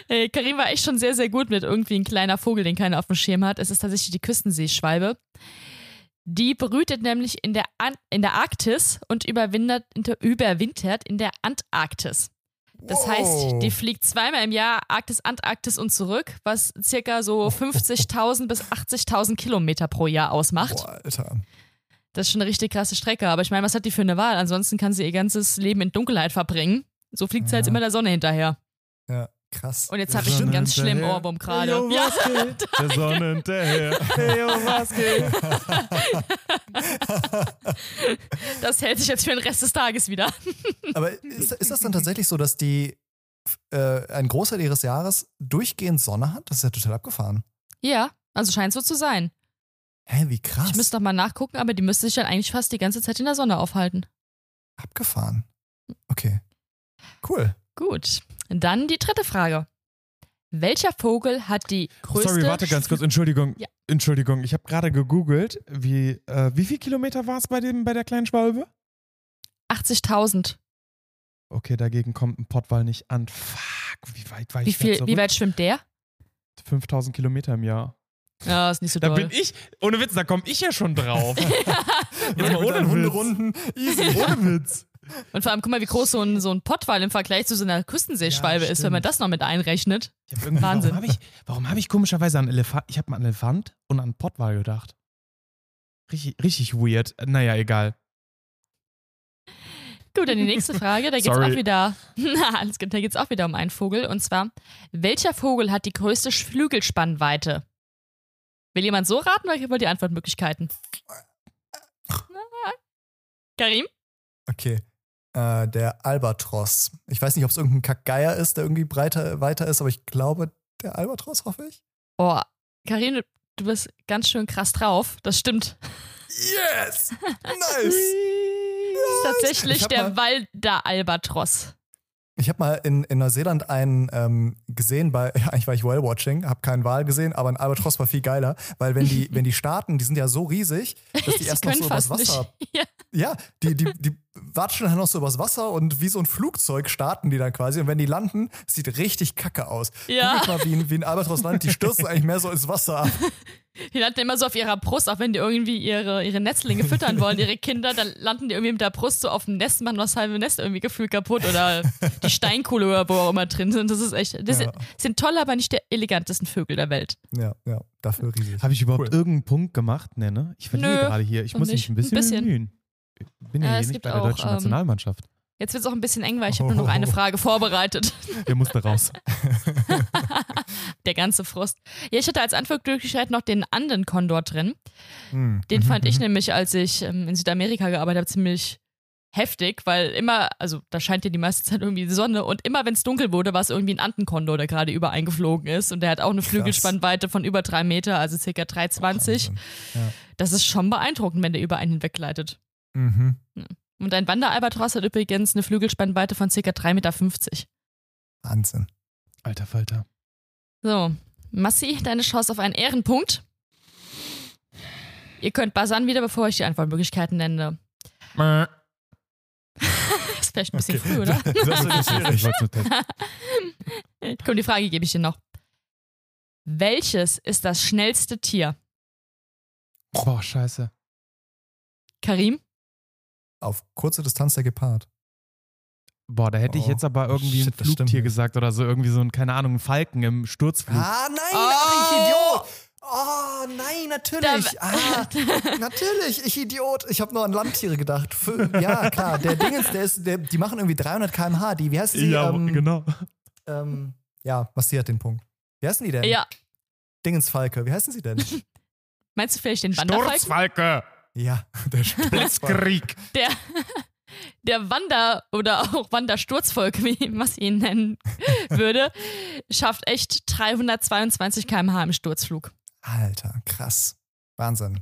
Hey, Karim war echt schon sehr, sehr gut mit irgendwie ein kleiner Vogel, den keiner auf dem Schirm hat. Es ist tatsächlich die Küstenseeschwalbe. Die brütet nämlich in der, An in der Arktis und überwintert, überwintert in der Antarktis. Das heißt, die fliegt zweimal im Jahr Arktis, Antarktis und zurück, was circa so 50.000 bis 80.000 Kilometer pro Jahr ausmacht. Boah, Alter. Das ist schon eine richtig krasse Strecke. Aber ich meine, was hat die für eine Wahl? Ansonsten kann sie ihr ganzes Leben in Dunkelheit verbringen. So fliegt sie Ja. jetzt immer der Sonne hinterher. Ja, krass. Und jetzt habe ich einen ganz schlimmen. Ohrwurm gerade. Hey, yo, Ja? [LAUGHS] Der Sonne hinterher. Hey, yo, was geht? [LAUGHS] das hält sich jetzt für den Rest des Tages wieder. [LAUGHS] Aber ist, ist das dann tatsächlich so, dass die äh, einen Großteil ihres Jahres durchgehend Sonne hat? Das ist ja total abgefahren. Ja, also scheint so zu sein. Hä, wie krass. Ich müsste noch mal nachgucken, aber die müsste sich dann eigentlich fast die ganze Zeit in der Sonne aufhalten. abgefahren. Okay. Cool. Gut. Dann die dritte Frage. Welcher Vogel hat die größte... Sorry, warte ganz kurz. Entschuldigung. Ja. Entschuldigung. Ich habe gerade gegoogelt, wie, äh, wie viel Kilometer war es bei, dem- bei der kleinen Schwalbe? 80.000. Okay, dagegen kommt ein Pottwal nicht an. Fuck, wie weit war ich Wie, da viel, wie weit schwimmt der? 5000 Kilometer im Jahr. Ja, ist nicht so Da doll. bin ich, ohne Witz, da komme ich ja schon drauf. [LAUGHS] Jetzt mal ohne Witz. Hunderunden. Easy. [LAUGHS] ohne Witz. Und vor allem, guck mal, wie groß so ein, so ein Pottwal im Vergleich zu so einer Küstenseeschwalbe Ja, ist, wenn man das noch mit einrechnet. Ich hab irgendwie, Wahnsinn. Warum habe ich, warum hab ich komischerweise an Elefant, ich habe an Elefant und an Pottwal gedacht. Richtig, richtig weird. Naja, egal. Gut, dann die nächste Frage. Da geht's Sorry. auch wieder. Na, [LAUGHS] alles gut, da geht's auch wieder um einen Vogel. Und zwar: Welcher Vogel hat die größte Flügelspannweite? Will jemand so raten oder wollt ihr Antwortmöglichkeiten? Karim? Okay. Äh, der Albatros. Ich weiß nicht, ob es irgendein Kackgeier ist, der irgendwie breiter, weiter ist, aber ich glaube, der Albatros, hoffe ich. Oh, Karim, du- bist ganz schön krass drauf. Das stimmt. Yes! Nice! Das [LAUGHS] ist tatsächlich der Walder Albatros. Ich habe mal in, in Neuseeland einen ähm, gesehen bei, [LAUGHS] ja, eigentlich war ich Whale-Watching, habe keinen Wal gesehen, aber ein Albatros war viel geiler, weil wenn die, [LAUGHS] wenn die starten, die sind ja so riesig, dass die erst noch so übers. Wasser [LAUGHS] Ja. Ja, die, die, die watschen dann noch so übers Wasser und wie so ein Flugzeug starten die dann quasi. Und wenn die landen, sieht richtig kacke aus. Ja. Guck mal, wie ein, wie ein Albatros landet, die stürzen eigentlich mehr so ins Wasser ab. [LAUGHS] Die landen immer so auf ihrer Brust, auch wenn die irgendwie ihre, ihre Netzlinge füttern wollen, ihre Kinder, dann landen die irgendwie mit der Brust so auf dem Nest, machen das halbe Nest irgendwie gefühlt kaputt oder die Steinkohle oder wo auch immer drin sind. Das ist echt, das Ja. sind, sind tolle, aber nicht der elegantesten Vögel der Welt. Ja, ja, dafür riesig. Habe ich überhaupt Cool. irgendeinen Punkt gemacht? Nee, ne? Ich verliere Nö, gerade hier. Ich muss nicht. mich ein bisschen, Ein bisschen. bemühen. Ich bin ja Äh, hier es nicht gibt bei der auch, deutschen ähm, Nationalmannschaft. Jetzt wird es auch ein bisschen eng, weil ich habe nur noch eine Frage vorbereitet. [LAUGHS] Der musste raus. [LAUGHS] Der ganze Frust. Ja, ich hatte als Antwortmöglichkeit noch den Andenkondor drin. Hm. Den fand ich [LAUGHS] nämlich, als ich ähm, in Südamerika gearbeitet habe, ziemlich heftig, weil immer, also da scheint ja die meiste Zeit irgendwie die Sonne und immer wenn es dunkel wurde, war es irgendwie ein Antenkondor, der gerade über eingeflogen ist und der hat auch eine Flügelspannweite von über drei Meter, also circa 3,20. Wahnsinn. Das ist schon beeindruckend, wenn der über einen hinweggleitet. Mhm. Und ein Wanderalbatros hat übrigens eine Flügelspannweite von circa 3,50 Meter. Wahnsinn. Alter Falter. So, Massi, deine Chance auf einen Ehrenpunkt. Ihr könnt buzzern wieder, bevor ich die Antwortmöglichkeiten nenne. [LAUGHS] Das ist vielleicht ein bisschen früh, oder? Das ist schwierig. [LAUGHS] Komm, die Frage gebe ich dir noch. Welches ist das schnellste Tier? Boah, scheiße. Karim? Auf kurze Distanz der Gepard. Boah, da hätte ich Oh, jetzt aber irgendwie shit, ein stimmt Flugtier nicht. gesagt oder so, irgendwie so ein, keine Ahnung, ein Falken im Sturzflug. Ah, nein, Oh. ach, ich Idiot. Oh, nein, natürlich. Da, ah, [LAUGHS] natürlich, ich Idiot. Ich habe nur an Landtiere gedacht. Ja, klar, der Dingens, der ist, der, die machen irgendwie 300 km/h. Die, wie heißt sie? Ja, ähm, genau. Ähm, ja, was sie hat den Punkt. Wie heißen die denn? Ja. Dingensfalke, wie heißen sie denn? [LAUGHS] Meinst du vielleicht den Wanderfalken? Sturzfalke. Ja, [LAUGHS] der Blitzkrieg. [LAUGHS] Der, der Wander- oder auch Wandersturzvolk, wie man ihn nennen [LAUGHS] würde, schafft echt 322 km/h im Sturzflug. Alter, krass. Wahnsinn.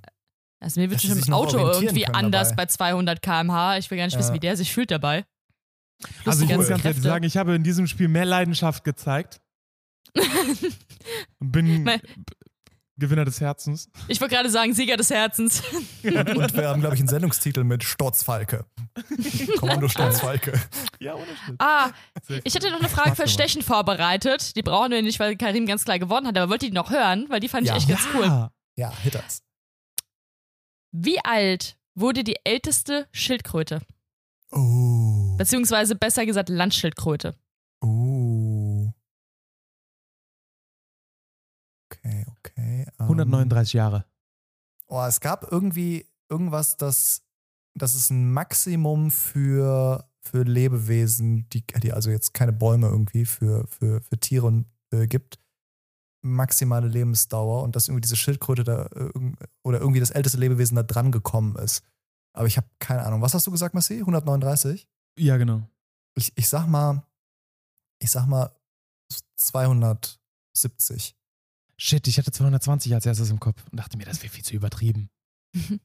Also mir wird schon im Auto irgendwie anders dabei. bei 200 km/h. Ich will gar nicht wissen, wie der sich fühlt dabei. also ich muss ganz ehrlich sagen, ich habe in diesem Spiel mehr Leidenschaft gezeigt. Bin Gewinner des Herzens. Ich wollte gerade sagen, Sieger des Herzens. [LAUGHS] Und, und wir haben, glaube ich, einen Sendungstitel mit Sturzfalke. Kommando Sturzfalke. Ja, ohne Schnitt. Ah, ich hatte noch eine Frage für Stechen vorbereitet. Die brauchen wir nicht, weil Karim ganz klar gewonnen hat, aber wollte die noch hören, weil die fand ja. ich echt ganz cool. Ja, Hitters. Wie alt wurde die älteste Schildkröte? Oh. Beziehungsweise besser gesagt Landschildkröte. 139 Jahre. Oh, es gab irgendwie irgendwas, das, das ist ein Maximum für, für Lebewesen, die, die also jetzt keine Bäume irgendwie für, für, für Tiere äh, gibt. Maximale Lebensdauer und dass irgendwie diese Schildkröte da äh, oder irgendwie das älteste Lebewesen da dran gekommen ist. Aber ich habe keine Ahnung. Was hast du gesagt, Marci? 139? Ja, genau. Ich, ich sag mal, ich sag mal 270. Shit, ich hatte 220 als erstes im Kopf und dachte mir, das wäre viel zu übertrieben. [LAUGHS]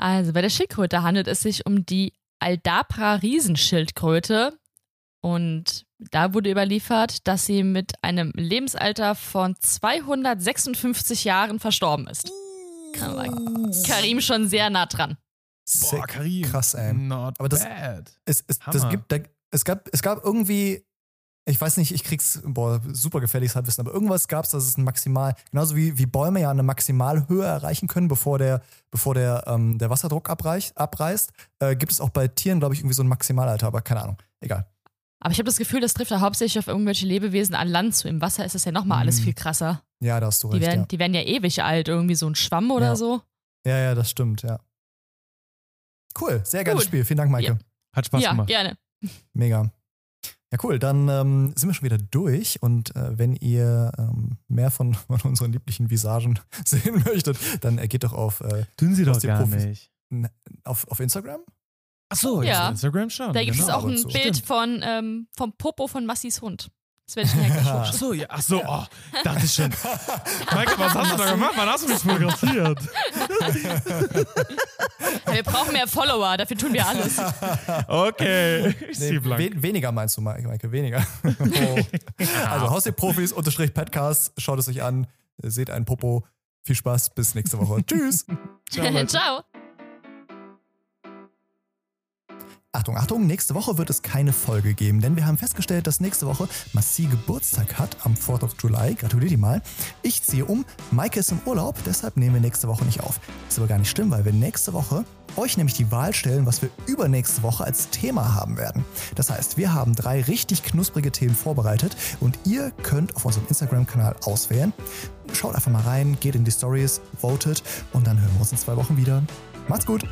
Also bei der Schildkröte handelt es sich um die Aldabra Riesenschildkröte. Und da wurde überliefert, dass sie mit einem Lebensalter von 256 Jahren verstorben ist. Karim schon sehr nah dran. Boah, Karim. Krass, ey. Not Aber das, bad. Es, es, das gibt, da, es, gab, es gab irgendwie ich weiß nicht, ich krieg's, boah, super gefährliches Halbwissen, aber irgendwas gab es, dass es ein Maximal, genauso wie, wie Bäume ja eine Maximalhöhe erreichen können, bevor der, bevor der, ähm, der Wasserdruck abreich, abreißt, äh, gibt es auch bei Tieren, glaube ich, irgendwie so ein Maximalalter, aber keine Ahnung. Egal. Aber ich habe das Gefühl, das trifft ja hauptsächlich auf irgendwelche Lebewesen an Land zu. Im Wasser ist es ja nochmal alles mhm. viel krasser. Ja, da hast du die recht. Werden, ja. Die werden ja ewig alt, irgendwie so ein Schwamm oder ja. so. Ja, ja, das stimmt, ja. Cool, sehr geiles Spiel. Vielen Dank, Maike. Ja. Hat Spaß ja, gemacht. gerne. Mega. Ja, cool. Dann ähm, sind wir schon wieder durch. Und äh, wenn ihr ähm, mehr von, [LAUGHS] von, unseren lieblichen Visagen [LAUGHS] sehen möchtet, dann äh, geht doch auf. Äh, Tun sie doch gar Profis nicht. Auf, auf Instagram? Ach so, ja. Instagram schon. Da gibt genau. es auch ein so. Bild von, ähm, vom Popo von Massis Hund. Das werde ich mir gleich so, ja. Ach so, oh, dachte ich schon. [LAUGHS] Michael, was hast du da gemacht? Wann hast du mich fotografiert? wir brauchen mehr Follower, dafür tun wir alles. Okay. Nee, we weniger meinst du, Maike, weniger. Oh. [LAUGHS] Also Haustier-Profis unterstrich Podcast, schaut es euch an, seht einen Popo. Viel Spaß, bis nächste Woche. [LAUGHS] Tschüss. Ciao. Ciao. Achtung, Achtung, nächste Woche wird es keine Folge geben, denn wir haben festgestellt, dass nächste Woche Massi Geburtstag hat am 4th of July. Gratuliere dir mal. Ich ziehe um, Maike ist im Urlaub, deshalb nehmen wir nächste Woche nicht auf. Ist aber gar nicht schlimm, weil wir nächste Woche euch nämlich die Wahl stellen, was wir übernächste Woche als Thema haben werden. Das heißt, wir haben drei richtig knusprige Themen vorbereitet und ihr könnt auf unserem Instagram-Kanal auswählen. Schaut einfach mal rein, geht in die Stories, votet und dann hören wir uns in zwei Wochen wieder. Macht's gut!